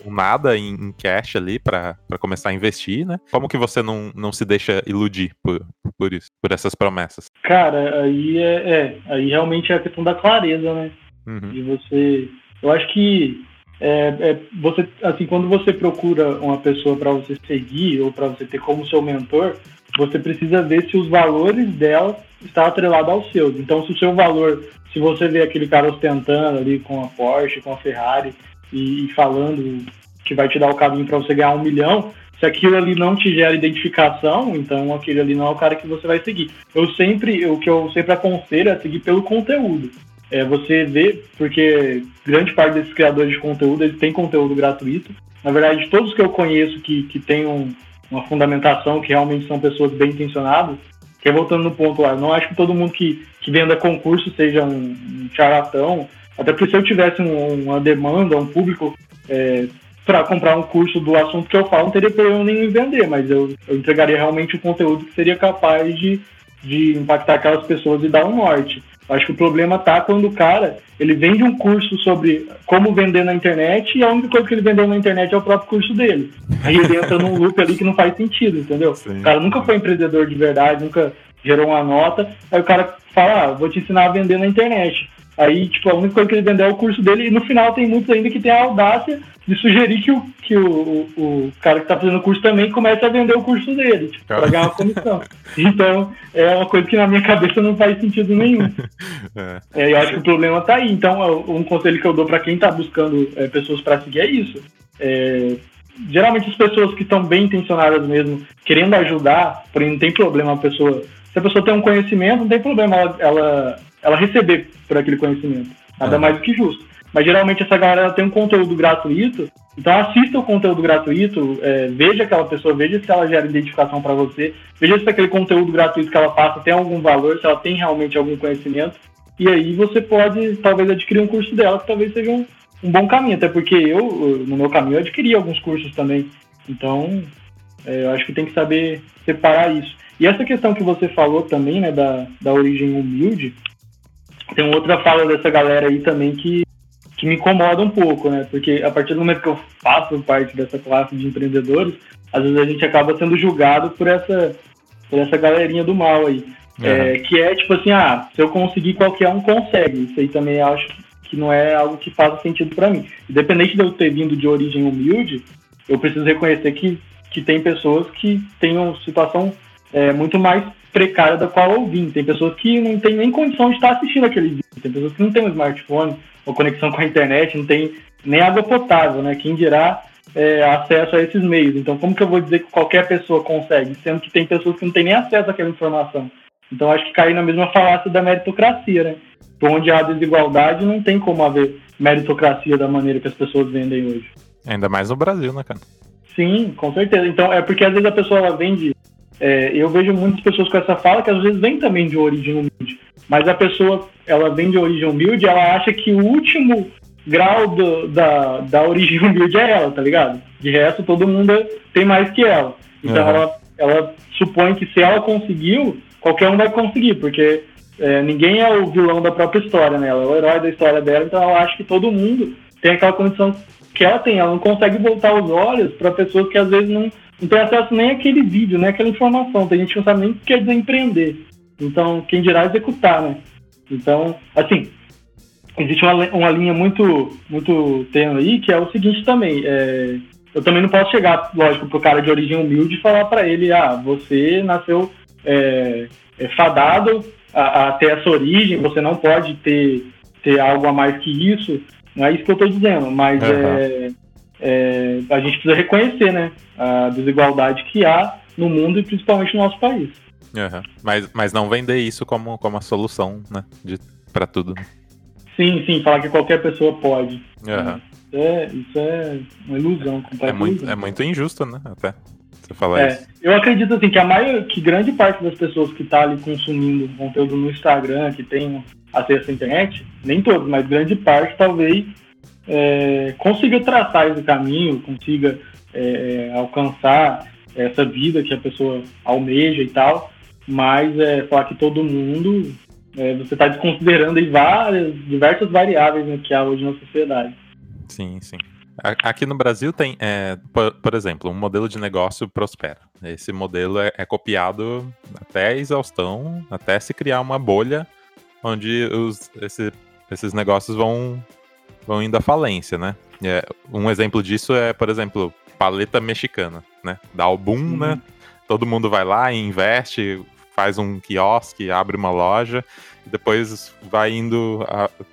S1: com nada em, em, cash ali para começar a investir, né? Como que você não, não se deixa iludir por, por isso, por essas promessas?
S2: Cara, aí é, é aí realmente é a questão da clareza, né? Uhum. De você, eu acho que é, é, você, assim, quando você procura uma pessoa para você seguir ou para você ter como seu mentor, você precisa ver se os valores dela estão atrelados aos seus. Então, se o seu valor, se você vê aquele cara ostentando ali com a Porsche, com a Ferrari, e, e falando que vai te dar o caminho para você ganhar um milhão, se aquilo ali não te gera identificação, então aquele ali não é o cara que você vai seguir. Eu sempre, o que eu sempre aconselho é seguir pelo conteúdo. É, você vê, porque grande parte desses criadores de conteúdo, eles têm conteúdo gratuito. Na verdade, todos que eu conheço que, que têm um, uma fundamentação, que realmente são pessoas bem intencionadas, que é voltando no ponto lá, não acho que todo mundo que, que venda concurso seja um, um charlatão, até porque se eu tivesse um, uma demanda, um público é, para comprar um curso do assunto que eu falo, não teria problema nenhum em vender, mas eu, eu entregaria realmente um conteúdo que seria capaz de, de impactar aquelas pessoas e dar um norte. Acho que o problema tá quando o cara ele vende um curso sobre como vender na internet e a única coisa que ele vendeu na internet é o próprio curso dele. Aí ele entra num loop ali que não faz sentido, entendeu? Sim. O cara nunca foi empreendedor de verdade, nunca gerou uma nota. Aí o cara fala, ah, vou te ensinar a vender na internet. Aí, tipo, a única coisa que ele vendeu é o curso dele, e no final tem muitos ainda que tem a audácia de sugerir que o, que o, o, o cara que está fazendo o curso também comece a vender o curso dele, tipo, para ganhar uma comissão. Então, é uma coisa que na minha cabeça não faz sentido nenhum. <laughs> É. É, eu acho que o problema está aí. Então, um conselho que eu dou para quem está buscando é, pessoas para seguir é isso. É, geralmente as pessoas que estão bem intencionadas mesmo, querendo ajudar, porém não tem problema a pessoa. Se a pessoa tem um conhecimento, não tem problema ela, ela ela receber por aquele conhecimento. Nada mais do que justo. Mas geralmente essa galera tem um conteúdo gratuito, então assista o conteúdo gratuito, é, veja aquela pessoa, veja se ela gera identificação para você, veja se aquele conteúdo gratuito que ela passa tem algum valor, se ela tem realmente algum conhecimento, e aí você pode talvez adquirir um curso dela que talvez seja um, um bom caminho, até porque eu, no meu caminho, eu adquiri alguns cursos também. Então, é, eu acho que tem que saber separar isso. E essa questão que você falou também, né, da, da origem humilde, tem outra fala dessa galera aí também que, que me incomoda um pouco, né? Porque a partir do momento que eu faço parte dessa classe de empreendedores, às vezes a gente acaba sendo julgado por essa, por essa galerinha do mal aí. Uhum. É, que é tipo assim, ah, se eu conseguir, qualquer um consegue. Isso aí também acho que não é algo que faça sentido para mim. Independente de eu ter vindo de origem humilde, eu preciso reconhecer que, que tem pessoas que têm uma situação é, muito mais precária da qual eu vim. Tem pessoas que não têm nem condição de estar assistindo aquele vídeo. Tem pessoas que não têm um smartphone ou conexão com a internet, não tem nem água potável, né? Quem dirá é, acesso a esses meios. Então, como que eu vou dizer que qualquer pessoa consegue, sendo que tem pessoas que não têm nem acesso àquela informação? Então, acho que cair na mesma falácia da meritocracia, né? Onde há desigualdade, não tem como haver meritocracia da maneira que as pessoas vendem hoje.
S1: Ainda mais no Brasil, né, cara?
S2: Sim, com certeza. Então, é porque às vezes a pessoa ela vende é, eu vejo muitas pessoas com essa fala que às vezes vem também de origem humilde, mas a pessoa ela vem de origem humilde, ela acha que o último grau do, da, da origem <laughs> humilde é ela, tá ligado? De resto, todo mundo tem mais que ela. Então uhum. ela, ela supõe que se ela conseguiu, qualquer um vai conseguir, porque é, ninguém é o vilão da própria história, né? Ela é o herói da história dela, então ela acha que todo mundo tem aquela condição que ela tem. Ela não consegue voltar os olhos para pessoas que às vezes não não tem acesso nem àquele vídeo, nem àquela informação. Tem gente que não sabe nem o que quer dizer empreender. Então, quem dirá executar, né? Então, assim, existe uma, uma linha muito, muito tênue aí, que é o seguinte também. É, eu também não posso chegar, lógico, pro cara de origem humilde e falar para ele, ah, você nasceu é, é, fadado a, a, ter essa origem, você não pode ter ser algo a mais que isso, não é isso que eu estou dizendo, mas uhum. é, é, a gente precisa reconhecer né, a desigualdade que há no mundo e principalmente no nosso país.
S1: Uhum. Mas, mas não vender isso como, como a solução né, para tudo. Né?
S2: Sim, sim, falar que qualquer pessoa pode. Uhum. Isso, é, isso é uma ilusão.
S1: É muito,
S2: ilusão.
S1: é muito injusto, né? Até você falar
S2: é,
S1: isso.
S2: Eu acredito assim que a maior, que grande parte das pessoas que está ali consumindo conteúdo no Instagram, que tem acesso à internet, nem todos, mas grande parte talvez é, consiga traçar esse caminho, consiga é, alcançar essa vida que a pessoa almeja e tal, mas é, falar que todo mundo, é, você está desconsiderando aí várias, diversas variáveis né, que há hoje na sociedade.
S1: Sim, sim. Aqui no Brasil tem, é, por, por, exemplo, um modelo de negócio prospera. Esse modelo é, é, copiado até exaustão, até se criar uma bolha onde os, esse, esses negócios vão, vão indo à falência, né? É, um exemplo disso é, por exemplo, paleta mexicana, né? Dá o boom, uhum. né? Todo mundo vai lá e investe, faz um quiosque, abre uma loja e depois vai indo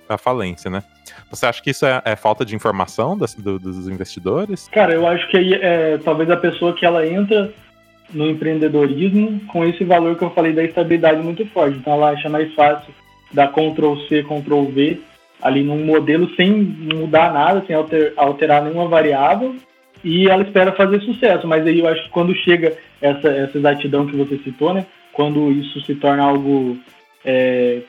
S1: à, falência, né? Você acha que isso é, é falta de informação das, do, dos investidores?
S2: Cara, eu acho que aí é talvez a pessoa que ela entra no empreendedorismo com esse valor que eu falei da estabilidade muito forte. Então ela acha mais fácil dar Ctrl C, Ctrl V ali num modelo sem mudar nada, sem alter, alterar nenhuma variável e ela espera fazer sucesso. Mas aí eu acho que quando chega essa, essa exatidão que você citou, né? Quando isso se torna algo é,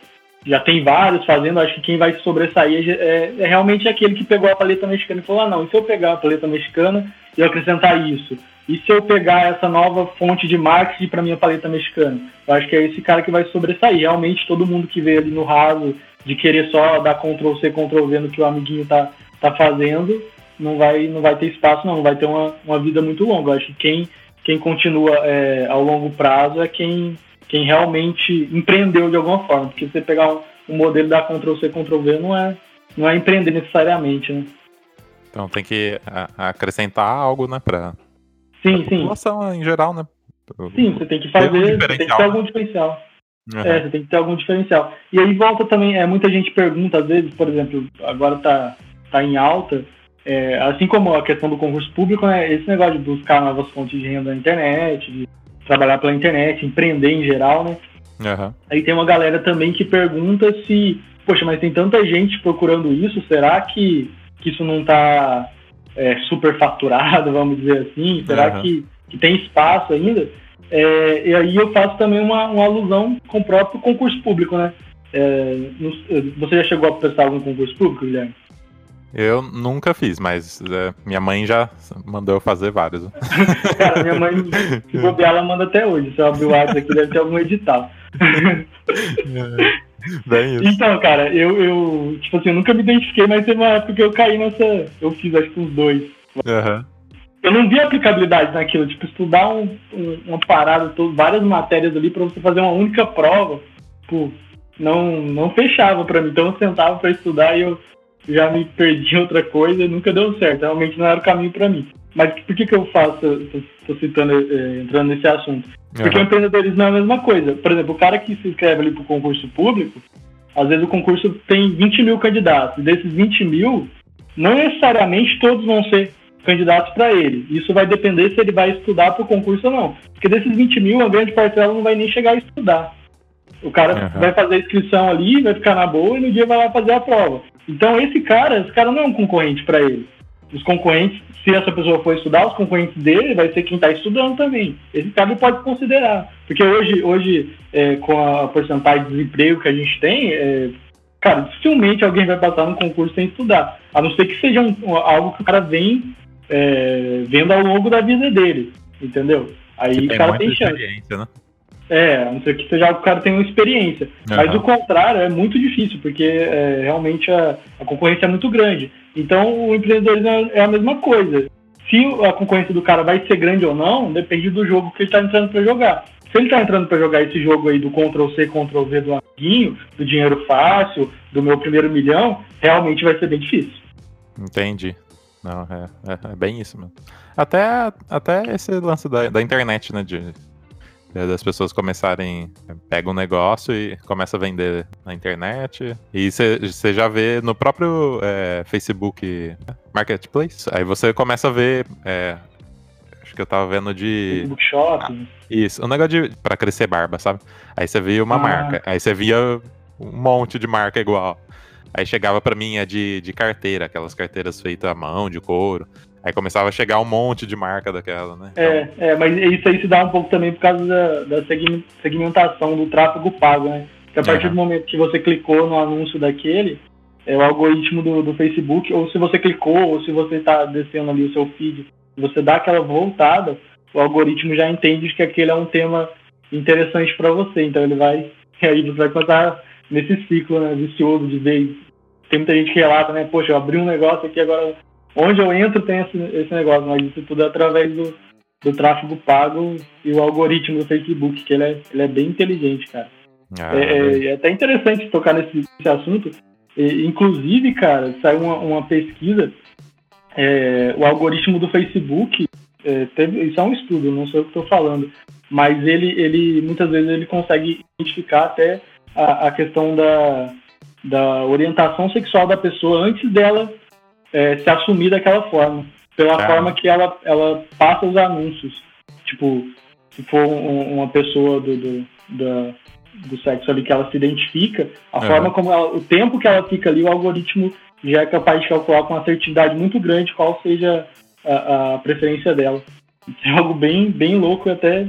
S2: já tem vários fazendo, acho que quem vai sobressair é, é, realmente aquele que pegou a paleta mexicana e falou, ah não, e se eu pegar a paleta mexicana e eu acrescentar isso? E se eu pegar essa nova fonte de marketing para minha paleta mexicana? Eu acho que é esse cara que vai sobressair. Realmente todo mundo que vê ali no raso de querer só dar Ctrl C, Ctrl V no que o amiguinho tá, tá fazendo, não vai, não vai ter espaço não, não vai ter uma, uma vida muito longa. Eu acho que quem, quem continua é, ao longo prazo é quem quem realmente empreendeu de alguma forma. Porque você pegar um, um modelo da Ctrl C, Ctrl V não é, não é empreender necessariamente, né?
S1: Então tem que acrescentar algo, né, para
S2: sim, a
S1: população em geral, né?
S2: Sim, você tem que fazer, um tem que ter algum né? diferencial. Uhum. É, você tem que ter algum diferencial. E aí volta também, é, muita gente pergunta, às vezes, por exemplo, agora tá, tá em alta, é, assim como a questão do concurso público, né, esse negócio de buscar novas fontes de renda na internet, de trabalhar pela internet, empreender em geral, né? Uhum. Aí tem uma galera também que pergunta se, poxa, mas tem tanta gente procurando isso, será que, que isso não está é, super faturado, <laughs> vamos dizer assim? Será uhum. que, que tem espaço ainda? É, e aí eu faço também uma, uma alusão com o próprio concurso público, né? É, você já chegou a prestar algum concurso público, Guilherme?
S1: Eu nunca fiz, mas é, minha mãe já mandou eu fazer vários. <laughs>
S2: Cara, minha mãe, se bobear, ela manda até hoje. Se eu abrir o WhatsApp aqui, deve ter algum edital.
S1: Bem isso.
S2: Então, cara, eu, eu, tipo assim, eu nunca me identifiquei, mas teve uma época que eu caí nessa. Eu fiz acho que uns dois.
S1: Uhum.
S2: Eu não vi aplicabilidade naquilo, tipo, estudar um, um, uma parada, todo, várias matérias ali pra você fazer uma única prova, tipo, não, não fechava pra mim. Então eu sentava pra estudar e eu já me perdi em outra coisa e nunca deu certo. Realmente não era o caminho para mim. Mas por que, que eu faço, estou citando, é, entrando nesse assunto? Porque uhum. o empreendedorismo é a mesma coisa. Por exemplo, o cara que se inscreve ali para o concurso público, às vezes o concurso tem 20 mil candidatos. E desses 20 mil, não necessariamente todos vão ser candidatos para ele. Isso vai depender se ele vai estudar para o concurso ou não. Porque desses 20 mil, a grande parcela não vai nem chegar a estudar. O cara uhum. vai fazer a inscrição ali, vai ficar na boa e no dia vai lá fazer a prova. Então esse cara, esse cara não é um concorrente para ele. Os concorrentes, se essa pessoa for estudar, os concorrentes dele vai ser quem está estudando também. Esse cara pode considerar. Porque hoje, hoje é, com a porcentagem de desemprego que a gente tem, é, cara, dificilmente alguém vai passar no concurso sem estudar. A não ser que seja um, algo que o cara vem é, vendo ao longo da vida dele. Entendeu? Aí o cara tem chance. Né? É, a não ser que seja o cara tenha uma experiência. Uhum. Mas o contrário é muito difícil, porque é, realmente a, a, concorrência é muito grande. Então o empreendedorismo é, é a mesma coisa. Se a concorrência do cara vai ser grande ou não, depende do jogo que ele está entrando para jogar. Se ele está entrando para jogar esse jogo aí do Ctrl C, Ctrl V do amiguinho, do dinheiro fácil, do meu primeiro milhão, realmente vai ser bem difícil.
S1: Entendi. Não, é, é, é bem isso, mano. Até, até esse lance da, da internet, né? De das pessoas começarem, pega um negócio e começa a vender na internet. E você já vê no próprio é, Facebook Marketplace. Aí você começa a ver. É, acho que eu tava vendo de.
S2: Facebook Shop. Ah,
S1: isso, um negócio de. pra crescer barba, sabe? Aí você via uma ah. marca. Aí você via um monte de marca igual. Aí chegava para mim a de, de carteira, aquelas carteiras feitas à mão, de couro. Aí começava a chegar um monte de marca daquela, né?
S2: É, então... É, mas isso aí se dá um pouco também por causa da, da segmentação do tráfego pago, né? Porque a partir uhum. do momento que você clicou no anúncio daquele, é o algoritmo do, do Facebook, ou se você clicou, ou se você está descendo ali o seu feed, você dá aquela voltada, o algoritmo já entende que aquele é um tema interessante para você. Então ele vai. <laughs> Aí você vai começar nesse ciclo né, vicioso de ver. Tem muita gente que relata, né? Poxa, eu abri um negócio aqui agora onde eu entro tem esse, esse negócio, mas isso tudo é através do, do tráfego pago e o algoritmo do Facebook, que ele é, ele é bem inteligente, cara. Ah, é, é, é, até interessante tocar nesse, nesse assunto. E, inclusive, cara, saiu uma, uma pesquisa, é, o algoritmo do Facebook, é, teve, isso é um estudo, não sou eu que estou falando, mas ele, ele muitas vezes ele consegue identificar até a, a questão da, da orientação sexual da pessoa antes dela é, se assumir daquela forma. Pela é. forma que ela, ela passa os anúncios. Tipo, se for um, uma pessoa do, do, do, do, sexo ali que ela se identifica, a forma como ela, o tempo que ela fica ali, o algoritmo já é capaz de calcular com uma assertividade muito grande qual seja a, a preferência dela. Isso é algo bem, bem louco e até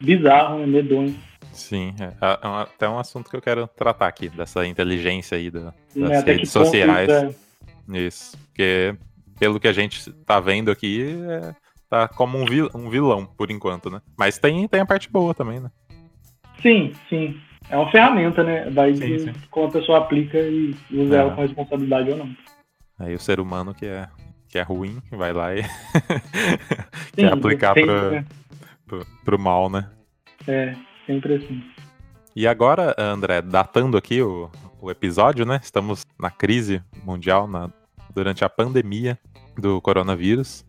S2: bizarro, né? medonho.
S1: Sim, é, é, é até um assunto que eu quero tratar aqui, dessa inteligência aí das é, redes sociais. Ponto, isso. Porque, pelo que a gente tá vendo aqui, é, tá como um, vil, um vilão, por enquanto, né? Mas tem, tem a parte boa também, né?
S2: Sim, sim. É uma ferramenta, né? Vai sim, de sim. como a pessoa aplica e usa é. ela com responsabilidade ou não.
S1: Aí o ser humano que é, que é ruim, vai lá e <laughs> quer aplicar pro, né? pro, pro mal, né?
S2: É, sempre assim.
S1: E agora, André, datando aqui o, o episódio, né? Estamos na crise mundial, na, durante a pandemia do coronavírus.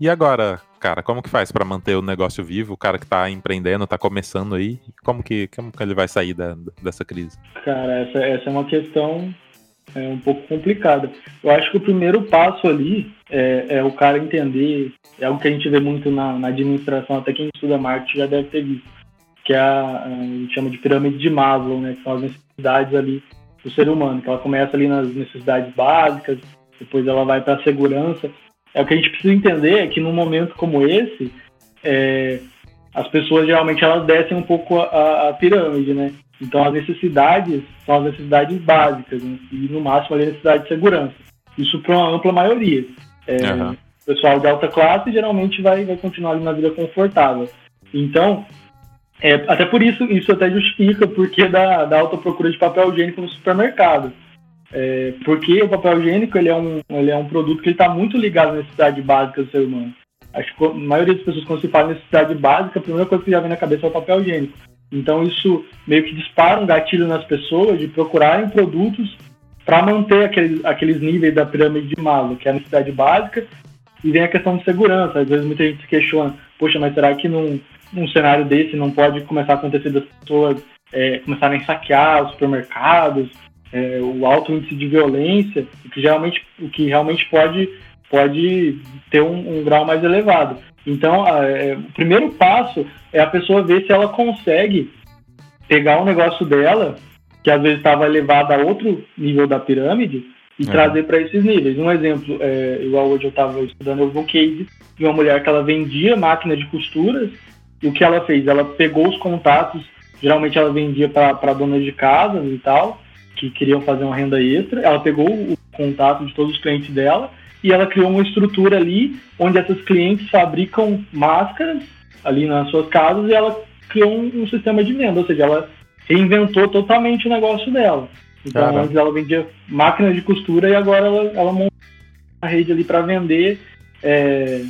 S1: E agora, cara, como que faz para manter o negócio vivo? O cara que tá empreendendo, tá começando aí, como que, como que ele vai sair da, dessa crise?
S2: Cara, essa, essa é uma questão é, um pouco complicada. Eu acho que o primeiro passo ali é, é, o cara entender, é algo que a gente vê muito na, na administração, até quem estuda marketing já deve ter visto, que é a, a, gente chama de pirâmide de Maslow, né, que são as necessidades ali do ser humano, que ela começa ali nas necessidades básicas, depois ela vai para a segurança. É o que a gente precisa entender é que num momento como esse, é, as pessoas geralmente elas descem um pouco a, a, pirâmide, né? Então as necessidades são as necessidades básicas né? e no máximo a necessidade de segurança. Isso para uma ampla maioria. É, uhum. O pessoal de alta classe geralmente vai, vai continuar ali na vida confortável. Então, é, até por isso, isso até justifica porque da, da alta procura de papel higiênico no supermercado. É, porque o papel higiênico ele é, um, ele é um produto que está muito ligado à necessidade básica do ser humano. Acho que a maioria das pessoas, quando se fala necessidade básica, a primeira coisa que já vem na cabeça é o papel higiênico. Então, isso meio que dispara um gatilho nas pessoas de procurarem produtos para manter aqueles, aqueles níveis da pirâmide de Maslow, que é a necessidade básica, e vem a questão de segurança. Às vezes muita gente se questiona, poxa, mas será que num, num cenário desse não pode começar a acontecer das pessoas é, começarem a saquear os supermercados, é, o alto índice de violência, o que, geralmente, o que realmente pode, pode ter um, um grau mais elevado. Então, é, o primeiro passo é a pessoa ver se ela consegue pegar um negócio dela, que às vezes estava elevado a outro nível da pirâmide, e trazer para esses níveis. Um exemplo, é, igual hoje eu estava estudando, eu vi um case de uma mulher que ela vendia máquina de costuras, o que ela fez? Ela pegou os contatos, geralmente ela vendia para donas de casas e tal, que queriam fazer uma renda extra. Ela pegou o contato de todos os clientes dela e ela criou uma estrutura ali onde essas clientes fabricam máscaras ali nas suas casas e ela criou um, um sistema de venda, ou seja, ela reinventou totalmente o negócio dela. Então, antes ela vendia máquinas de costura e agora ela, ela montou uma rede ali para vender é,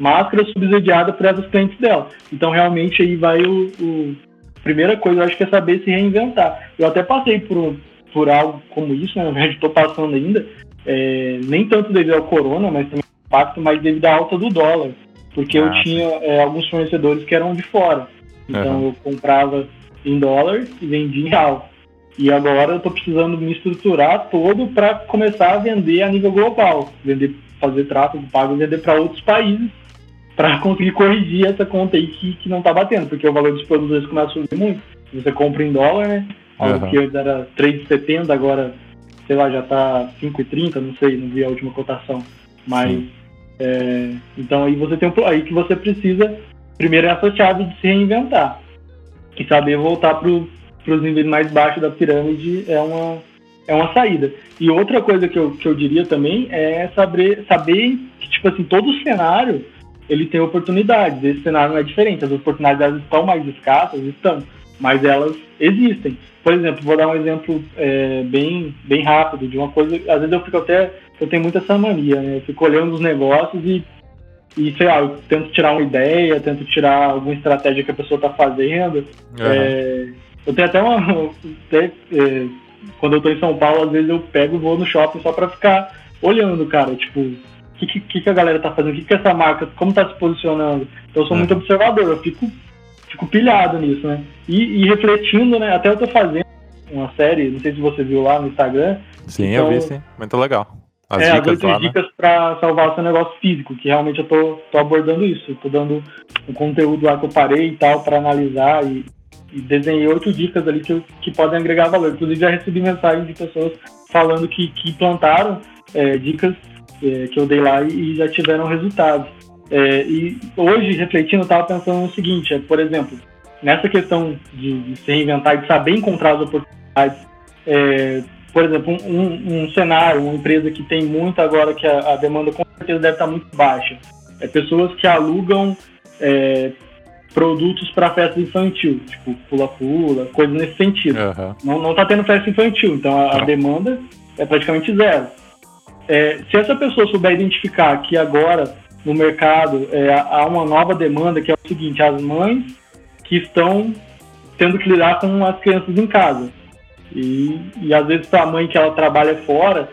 S2: máscara subsidiada por essas clientes dela. Então, realmente, aí vai o, o. Primeira coisa, eu acho que é saber se reinventar. Eu até passei por, por algo como isso, né? na verdade estou passando ainda, é, nem tanto devido ao corona, mas também impacto mais devido à alta do dólar, porque ah, eu tinha é, alguns fornecedores que eram de fora. Então uhum. eu comprava em dólar e vendia em real. E agora eu estou precisando me estruturar todo para começar a vender a nível global, vender, fazer tráfego pago, vender para outros países, para conseguir corrigir essa conta aí que, que não está batendo, porque o valor dos produtos começa a subir muito. Você compra em dólar, né? Algo uhum. que antes era 3,70, agora, sei lá, já está 5,30, não sei, não vi a última cotação. Mas, é, então aí você tem um, aí que você precisa, primeiro é essa chave de se reinventar e saber voltar para os níveis mais baixos da pirâmide é uma, é uma saída. E outra coisa que eu, que eu diria também é saber, saber que, tipo assim, todo cenário ele tem oportunidades. Esse cenário não é diferente. As oportunidades estão mais escassas, estão, mas elas existem. Por exemplo, vou dar um exemplo é, bem, bem rápido de uma coisa. Às vezes eu fico até. Eu tenho muito essa mania, né? Eu fico olhando os negócios e e sei lá, eu tento tirar uma ideia, tento tirar alguma estratégia que a pessoa está fazendo. Uhum. É, eu tenho até uma. Até, é, quando eu tô em São Paulo, às vezes eu pego e vou no shopping só para ficar olhando, cara, tipo, o que, que, que, a galera tá fazendo, o que, que essa marca, como tá se posicionando. Então eu sou uhum. muito observador, eu fico, fico pilhado nisso, né? E, e, refletindo, né? Até eu tô fazendo uma série, não sei se você viu lá no Instagram.
S1: Sim, então, eu vi, sim. Muito legal.
S2: As é, dicas as oito dicas né? para salvar o seu negócio físico, que realmente eu tô, tô abordando isso. Eu tô dando um conteúdo lá que eu parei e tal para analisar e, e, desenhei oito dicas ali que, que podem agregar valor. Inclusive já recebi mensagens de pessoas falando que, que implantaram é, dicas é, que eu dei lá e, e já tiveram resultados. É, e hoje, refletindo, eu estava pensando no seguinte, é, por exemplo, nessa questão de, de se reinventar e de saber encontrar as oportunidades, é, por exemplo, um, um, cenário, uma empresa que tem muito agora, que a, a, demanda com certeza deve estar muito baixa. É pessoas que alugam é, produtos para festa infantil, tipo pula-pula, coisas nesse sentido. Uhum. Não está tendo festa infantil, então a, a demanda é praticamente zero. É, se essa pessoa souber identificar que agora no mercado é, há uma nova demanda, que é o seguinte, as mães que estão tendo que lidar com as crianças em casa. E, e às vezes para a mãe que ela trabalha fora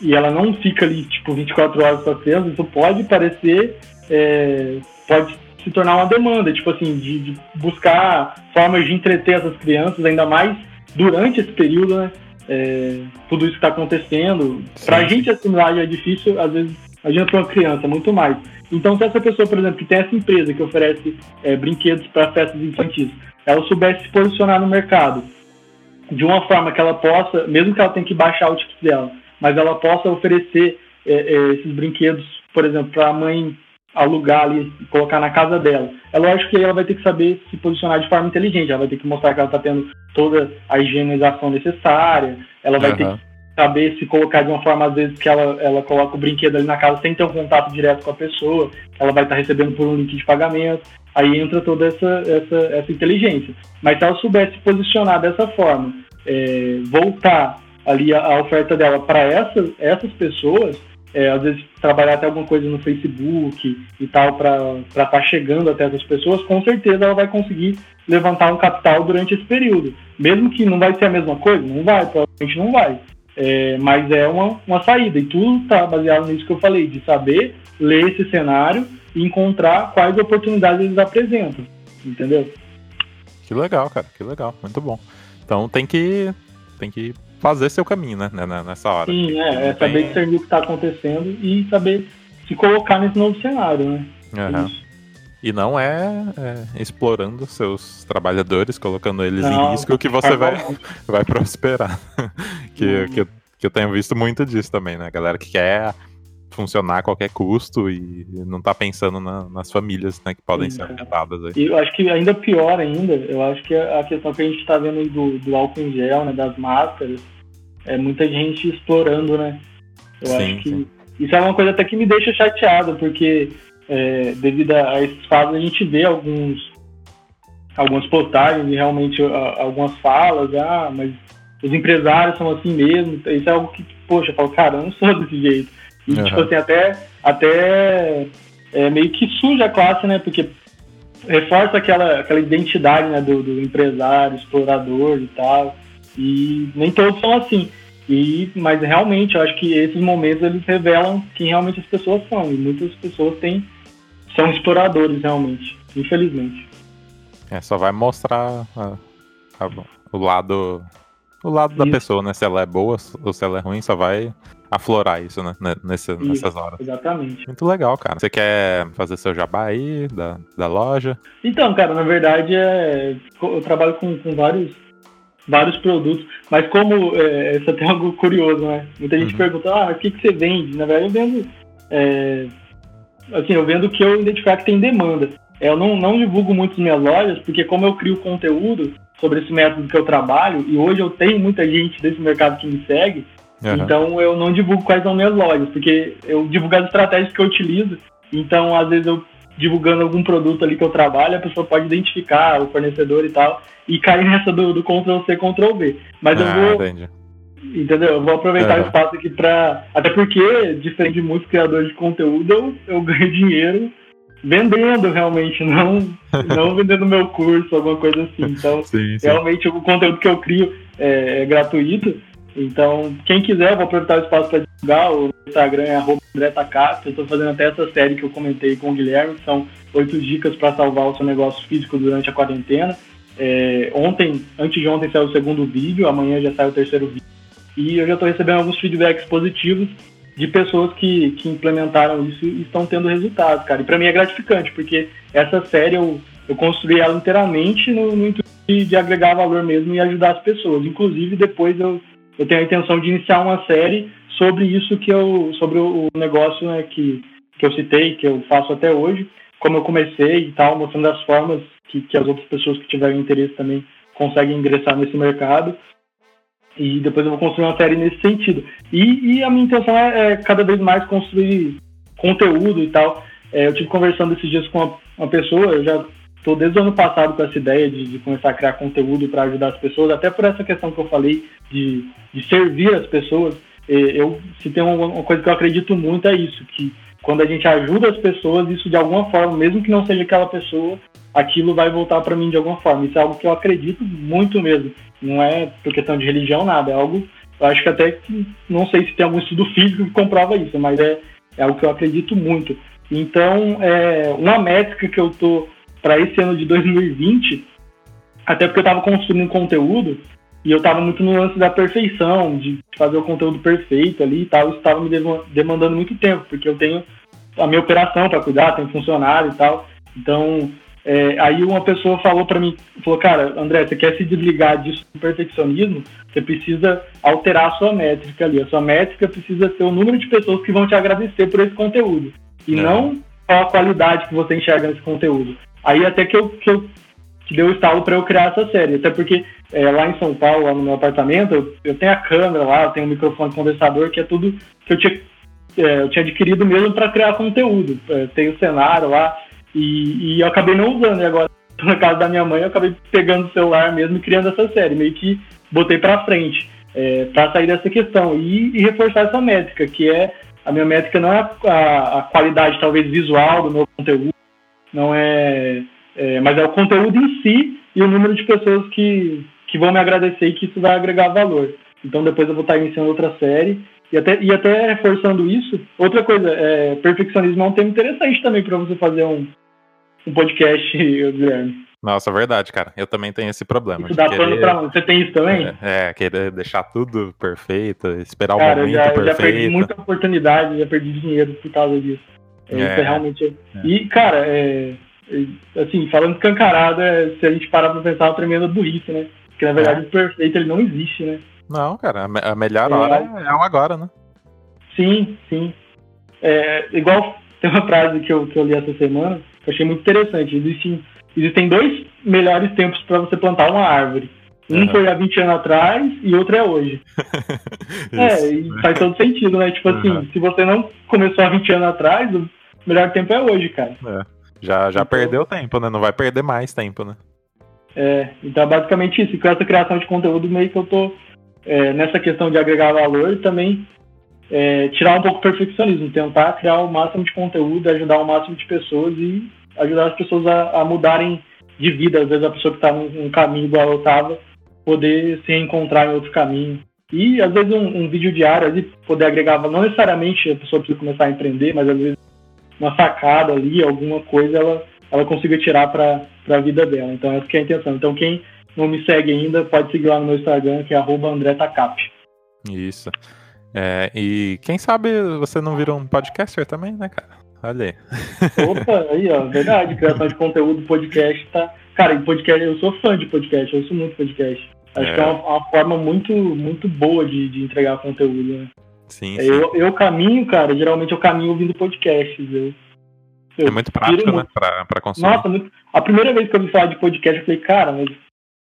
S2: e ela não fica ali tipo 24 horas com a criança, isso pode parecer, é, pode se tornar uma demanda, tipo assim, de, de, buscar formas de entreter essas crianças, ainda mais durante esse período, né? É, tudo isso que está acontecendo. Para a gente assimilar já é difícil, às vezes, imagina para uma criança, muito mais. Então, se essa pessoa, por exemplo, que tem essa empresa que oferece é, brinquedos para festas infantis, ela soubesse se posicionar no mercado de uma forma que ela possa, mesmo que ela tenha que baixar o ticket dela, mas ela possa oferecer é, é, esses brinquedos, por exemplo, para a mãe alugar ali e colocar na casa dela. É lógico que ela vai ter que saber se posicionar de forma inteligente, ela vai ter que mostrar que ela está tendo toda a higienização necessária, ela vai uhum. ter que saber se colocar de uma forma, às vezes, que ela, ela coloca o brinquedo ali na casa sem ter um contato direto com a pessoa, ela vai estar tá recebendo por um link de pagamento. Aí entra toda essa, essa, essa inteligência. Mas se ela soubesse posicionar dessa forma, é, voltar ali a, a oferta dela para essas, essas pessoas, é, às vezes trabalhar até alguma coisa no Facebook e tal para estar tá chegando até essas pessoas, com certeza ela vai conseguir levantar um capital durante esse período. Mesmo que não vai ser a mesma coisa, não vai, provavelmente não vai. É, mas é uma, uma saída. E tudo está baseado nisso que eu falei, de saber ler esse cenário e encontrar quais oportunidades eles apresentam. Entendeu?
S1: Que legal, cara, que legal, muito bom. Então tem que, tem que fazer seu caminho, né, nessa hora.
S2: Sim, é, é saber discernir o que está acontecendo e saber se colocar nesse novo cenário, né?
S1: Uhum. E não é, é, explorando seus trabalhadores, colocando eles não, em risco que você vai, <laughs> vai prosperar. <laughs> que, que, que eu tenho visto muito disso também, né? Galera que quer funcionar a qualquer custo e não tá pensando na, nas famílias né, que podem Sim, ser afetadas. Aí.
S2: E eu acho que ainda pior ainda, eu acho que a questão que a gente está vendo do, do álcool em gel, né, das máscaras, é muita gente explorando, né? Eu sim, acho que sim. isso é uma coisa até que me deixa chateado, porque é, devido a esses fatos a gente vê alguns algumas postagens e realmente algumas falas, ah, mas os empresários são assim mesmo, isso é algo que, poxa, eu falo, cara, eu não sou <laughs> desse jeito. E, uhum. tipo assim, até, até é, meio que suja a classe, né? Porque reforça aquela, aquela identidade né, do, do empresário, explorador e tal. E nem todos são assim. E, mas realmente, eu acho que esses momentos eles revelam quem realmente as pessoas são. E muitas pessoas têm, são exploradores, realmente, infelizmente.
S1: É, só vai mostrar a, a, o lado o lado da pessoa, né? Se ela é boa ou se ela é ruim, só vai aflorar isso, né? Nesse, isso, nessas horas.
S2: Exatamente.
S1: Muito legal, cara. Você quer fazer seu jabá aí da, da loja?
S2: Então, cara, na verdade é. Eu trabalho com, com vários, vários produtos, mas como é, isso tem <laughs> algo curioso, né? Muita gente uhum. pergunta, ah, o que, que você vende? Na verdade, eu vendo. É, assim, eu vendo o que eu identificar que tem demanda. É, eu não, não divulgo muito as minhas lojas, porque como eu crio conteúdo sobre esse método que eu trabalho, e hoje eu tenho muita gente desse mercado que me segue, uhum. então eu não divulgo quais são minhas lojas, porque eu divulgo as estratégias que eu utilizo, então às vezes eu divulgando algum produto ali que eu trabalho, a pessoa pode identificar o fornecedor e tal, e cair nessa do, do Ctrl-C, Ctrl-V. Mas ah, eu vou... Entendi. Entendeu? Eu vou aproveitar uhum. o espaço aqui para Até porque, diferente de muitos criadores de conteúdo, eu, eu ganho dinheiro vendendo realmente, não, não <laughs> vendendo meu curso, alguma coisa assim. Então, sim, sim. realmente o conteúdo que eu crio é, é, gratuito. Então, quem quiser, vou aproveitar o espaço para divulgar. O Instagram é André Eu estou fazendo até essa série que eu comentei com o Guilherme, são oito dicas para salvar o seu negócio físico durante a quarentena. É, ontem, antes de ontem, saiu o segundo vídeo, amanhã já sai o terceiro vídeo. E eu já estou recebendo alguns feedbacks positivos de pessoas que, que implementaram isso e estão tendo resultados, cara. E para mim é gratificante, porque essa série eu, eu construí ela inteiramente no, no intuito de, de, agregar valor mesmo e ajudar as pessoas. Inclusive, depois eu, eu tenho a intenção de iniciar uma série sobre isso que eu. sobre o, negócio né, que, que eu citei, que eu faço até hoje, como eu comecei e tal, mostrando as formas que, que as outras pessoas que tiverem interesse também conseguem ingressar nesse mercado. E depois eu vou construir uma série nesse sentido. E, e a minha intenção é, é, cada vez mais construir conteúdo e tal. É, eu tive conversando esses dias com uma, uma pessoa, eu já estou desde o ano passado com essa ideia de, de começar a criar conteúdo para ajudar as pessoas, até por essa questão que eu falei de, de servir as pessoas. Eu, se tem uma, coisa que eu acredito muito é isso, que quando a gente ajuda as pessoas, isso de alguma forma, mesmo que não seja aquela pessoa, aquilo vai voltar para mim de alguma forma. Isso é algo que eu acredito muito mesmo. Não é por questão de religião, nada. É algo, eu acho que até que, não sei se tem algum estudo físico que comprova isso, mas é, é algo que eu acredito muito. Então, é, uma métrica que eu tô para esse ano de 2020, até porque eu estava construindo conteúdo e eu estava muito no lance da perfeição, de fazer o conteúdo perfeito ali e tal. Isso estava me demandando muito tempo, porque eu tenho a minha operação para cuidar, tenho funcionário e tal. Então, é, aí uma pessoa falou para mim, falou, cara, André, você quer se desligar disso do perfeccionismo? Você precisa alterar a sua métrica ali. A sua métrica precisa ser o número de pessoas que vão te agradecer por esse conteúdo. E é. não só a qualidade que você enxerga nesse conteúdo. Aí até que eu, que eu que deu estalo para eu criar essa série. Até porque é, lá em São Paulo, lá no meu apartamento, eu, eu tenho a câmera lá, eu tenho o microfone condensador, que é tudo que eu tinha, é, eu tinha adquirido mesmo para criar conteúdo. É, tem o cenário lá, e, e eu acabei não usando. E agora, <laughs> na casa da minha mãe, eu acabei pegando o celular mesmo e criando essa série. Meio que botei para frente é, para sair dessa questão e, e, reforçar essa métrica, que é a minha métrica não é a, a, a qualidade talvez visual do meu conteúdo, não é, é, mas é o conteúdo em si e o número de pessoas que, que vão me agradecer e que isso vai agregar valor. Então depois eu vou estar iniciando outra série e até, e até reforçando isso, outra coisa, é, perfeccionismo é um tema interessante também para você fazer um, um podcast, <laughs> Guilherme.
S1: Nossa, verdade, cara. Eu também tenho esse problema.
S2: Isso dá querer... pano pra Você tem isso também?
S1: É, é, querer deixar tudo perfeito, esperar cara, o momento já, perfeito.
S2: já perdi muita oportunidade, já perdi dinheiro por causa disso. É, é, isso é realmente... É. E, cara, é, assim, falando escancarado, se a gente parar pra pensar, é uma tremenda burrice, né? Porque, na verdade, o perfeito ele não existe, né?
S1: Não, cara, a melhor hora é, é o agora, né?
S2: Sim, sim. É, igual tem uma frase que eu, que eu li essa semana, que eu achei muito interessante. Existem, existem dois melhores tempos para você plantar uma árvore. Um uhum. foi há 20 anos atrás e outro é hoje. <laughs> é, e faz todo sentido, né? Tipo assim, uhum. se você não começou há 20 anos atrás, o melhor tempo é hoje, cara. É.
S1: Já, já então, perdeu tempo, né? Não vai perder mais tempo, né?
S2: É, então é basicamente isso. E com essa criação de conteúdo, meio que eu tô é, nessa questão de agregar valor e também é, tirar um pouco o perfeccionismo, tentar criar o máximo de conteúdo, ajudar o máximo de pessoas e ajudar as pessoas a, a mudarem de vida. Às vezes a pessoa que está num, num, caminho igual eu estava, poder se encontrar em outro caminho. E às vezes um, um vídeo diário, ali, poder agregar, não necessariamente a pessoa precisa começar a empreender, mas às vezes uma sacada ali, alguma coisa, ela, ela consiga tirar para a vida dela. Então essa que é a intenção. Então quem não me segue ainda, pode seguir lá no meu Instagram, que é @andretacap.
S1: Isso. É, e quem sabe você não vira um podcaster também, né, cara? Olha
S2: aí. Opa, aí, ó, verdade. Criação de conteúdo, podcast tá. Cara, podcast, eu sou fã de podcast, eu sou muito podcast. Acho é. que é uma, uma, forma muito, muito boa de, de entregar conteúdo, né?
S1: Sim,
S2: sim. Eu, eu caminho, cara, geralmente eu caminho ouvindo podcasts. Eu,
S1: eu é muito prático, né? Pra, pra consumir.
S2: Nossa, muito... a primeira vez que eu ouvi falar de podcast, eu falei, cara, mas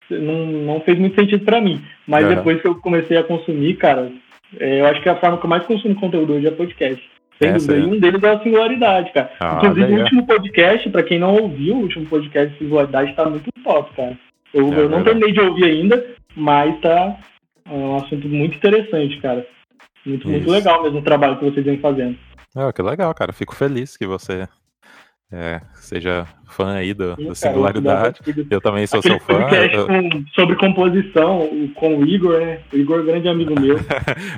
S2: não, não fez muito sentido para mim. Mas depois que eu comecei a consumir, cara, é, eu acho que a forma que eu mais consumo conteúdo hoje é podcast. Sem dúvida. E um deles é a singularidade, cara. Ah, Inclusive, o último podcast, para quem não ouviu, o último podcast de singularidade tá muito top, cara. Eu, é, eu não terminei de ouvir ainda, mas tá é um assunto muito interessante, cara. Muito, muito legal mesmo o trabalho que vocês vêm fazendo.
S1: É, que legal, cara. Fico feliz que você é, seja fã aí do, Sim, da singularidade. Cara, eu também sou seu fã.
S2: Eu... Com, sobre composição com o Igor, né? O Igor é grande amigo <laughs> meu.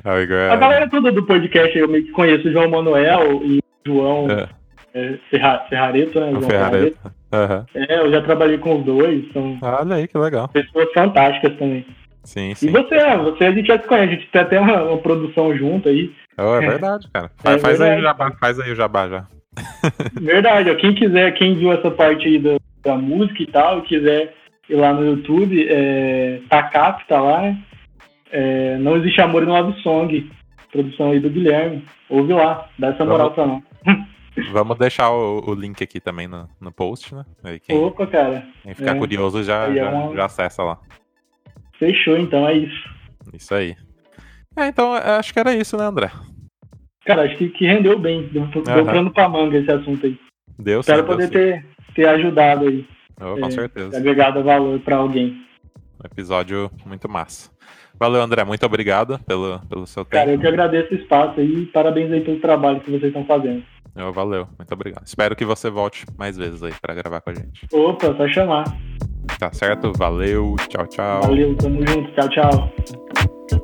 S1: ah, Igor é...
S2: A galera toda do podcast eu meio que conheço o João Manuel e o João é. É, Ferra, Ferrareto, né?
S1: O João Ferrareto.
S2: Uhum. É, eu já trabalhei com os dois. São
S1: ah, olha aí, que legal.
S2: Pessoas fantásticas também.
S1: Sim, sim.
S2: E você, você a gente já se conhece, a gente tem até uma, uma produção junto aí.
S1: Oh, é verdade, cara. Faz, é faz verdade. aí o jabá, faz aí o jabá já.
S2: Verdade, ó, quem quiser, quem viu essa parte aí da, da música e tal, e quiser ir lá no YouTube, é, Takap tá lá, né? É, Não Existe Amor no Love Song, produção aí do Guilherme. Ouve lá, dá essa moral pra nós.
S1: Vamos deixar o, o, link aqui também no, no post, né?
S2: Aí quem,
S1: Opa,
S2: cara.
S1: Quem ficar é. curioso já, já, uma... já acessa lá.
S2: Fechou, então é isso.
S1: Isso aí. É, então acho que era isso, né, André?
S2: Cara, acho que, que rendeu bem. Deu, deu plano pra manga esse assunto aí.
S1: Deu
S2: Espero
S1: sim,
S2: poder
S1: deu
S2: ter, ter ajudado aí.
S1: Oh, com é, certeza.
S2: Agregado valor para alguém.
S1: Um episódio muito massa. Valeu, André. Muito obrigado pelo, pelo seu tempo.
S2: Cara, eu que agradeço o espaço aí e parabéns aí pelo trabalho que vocês estão fazendo.
S1: Oh, valeu, muito obrigado. Espero que você volte mais vezes aí para gravar com a gente.
S2: Opa, só chamar.
S1: Tá certo? Valeu, tchau, tchau.
S2: Valeu, tamo junto. Tchau, tchau.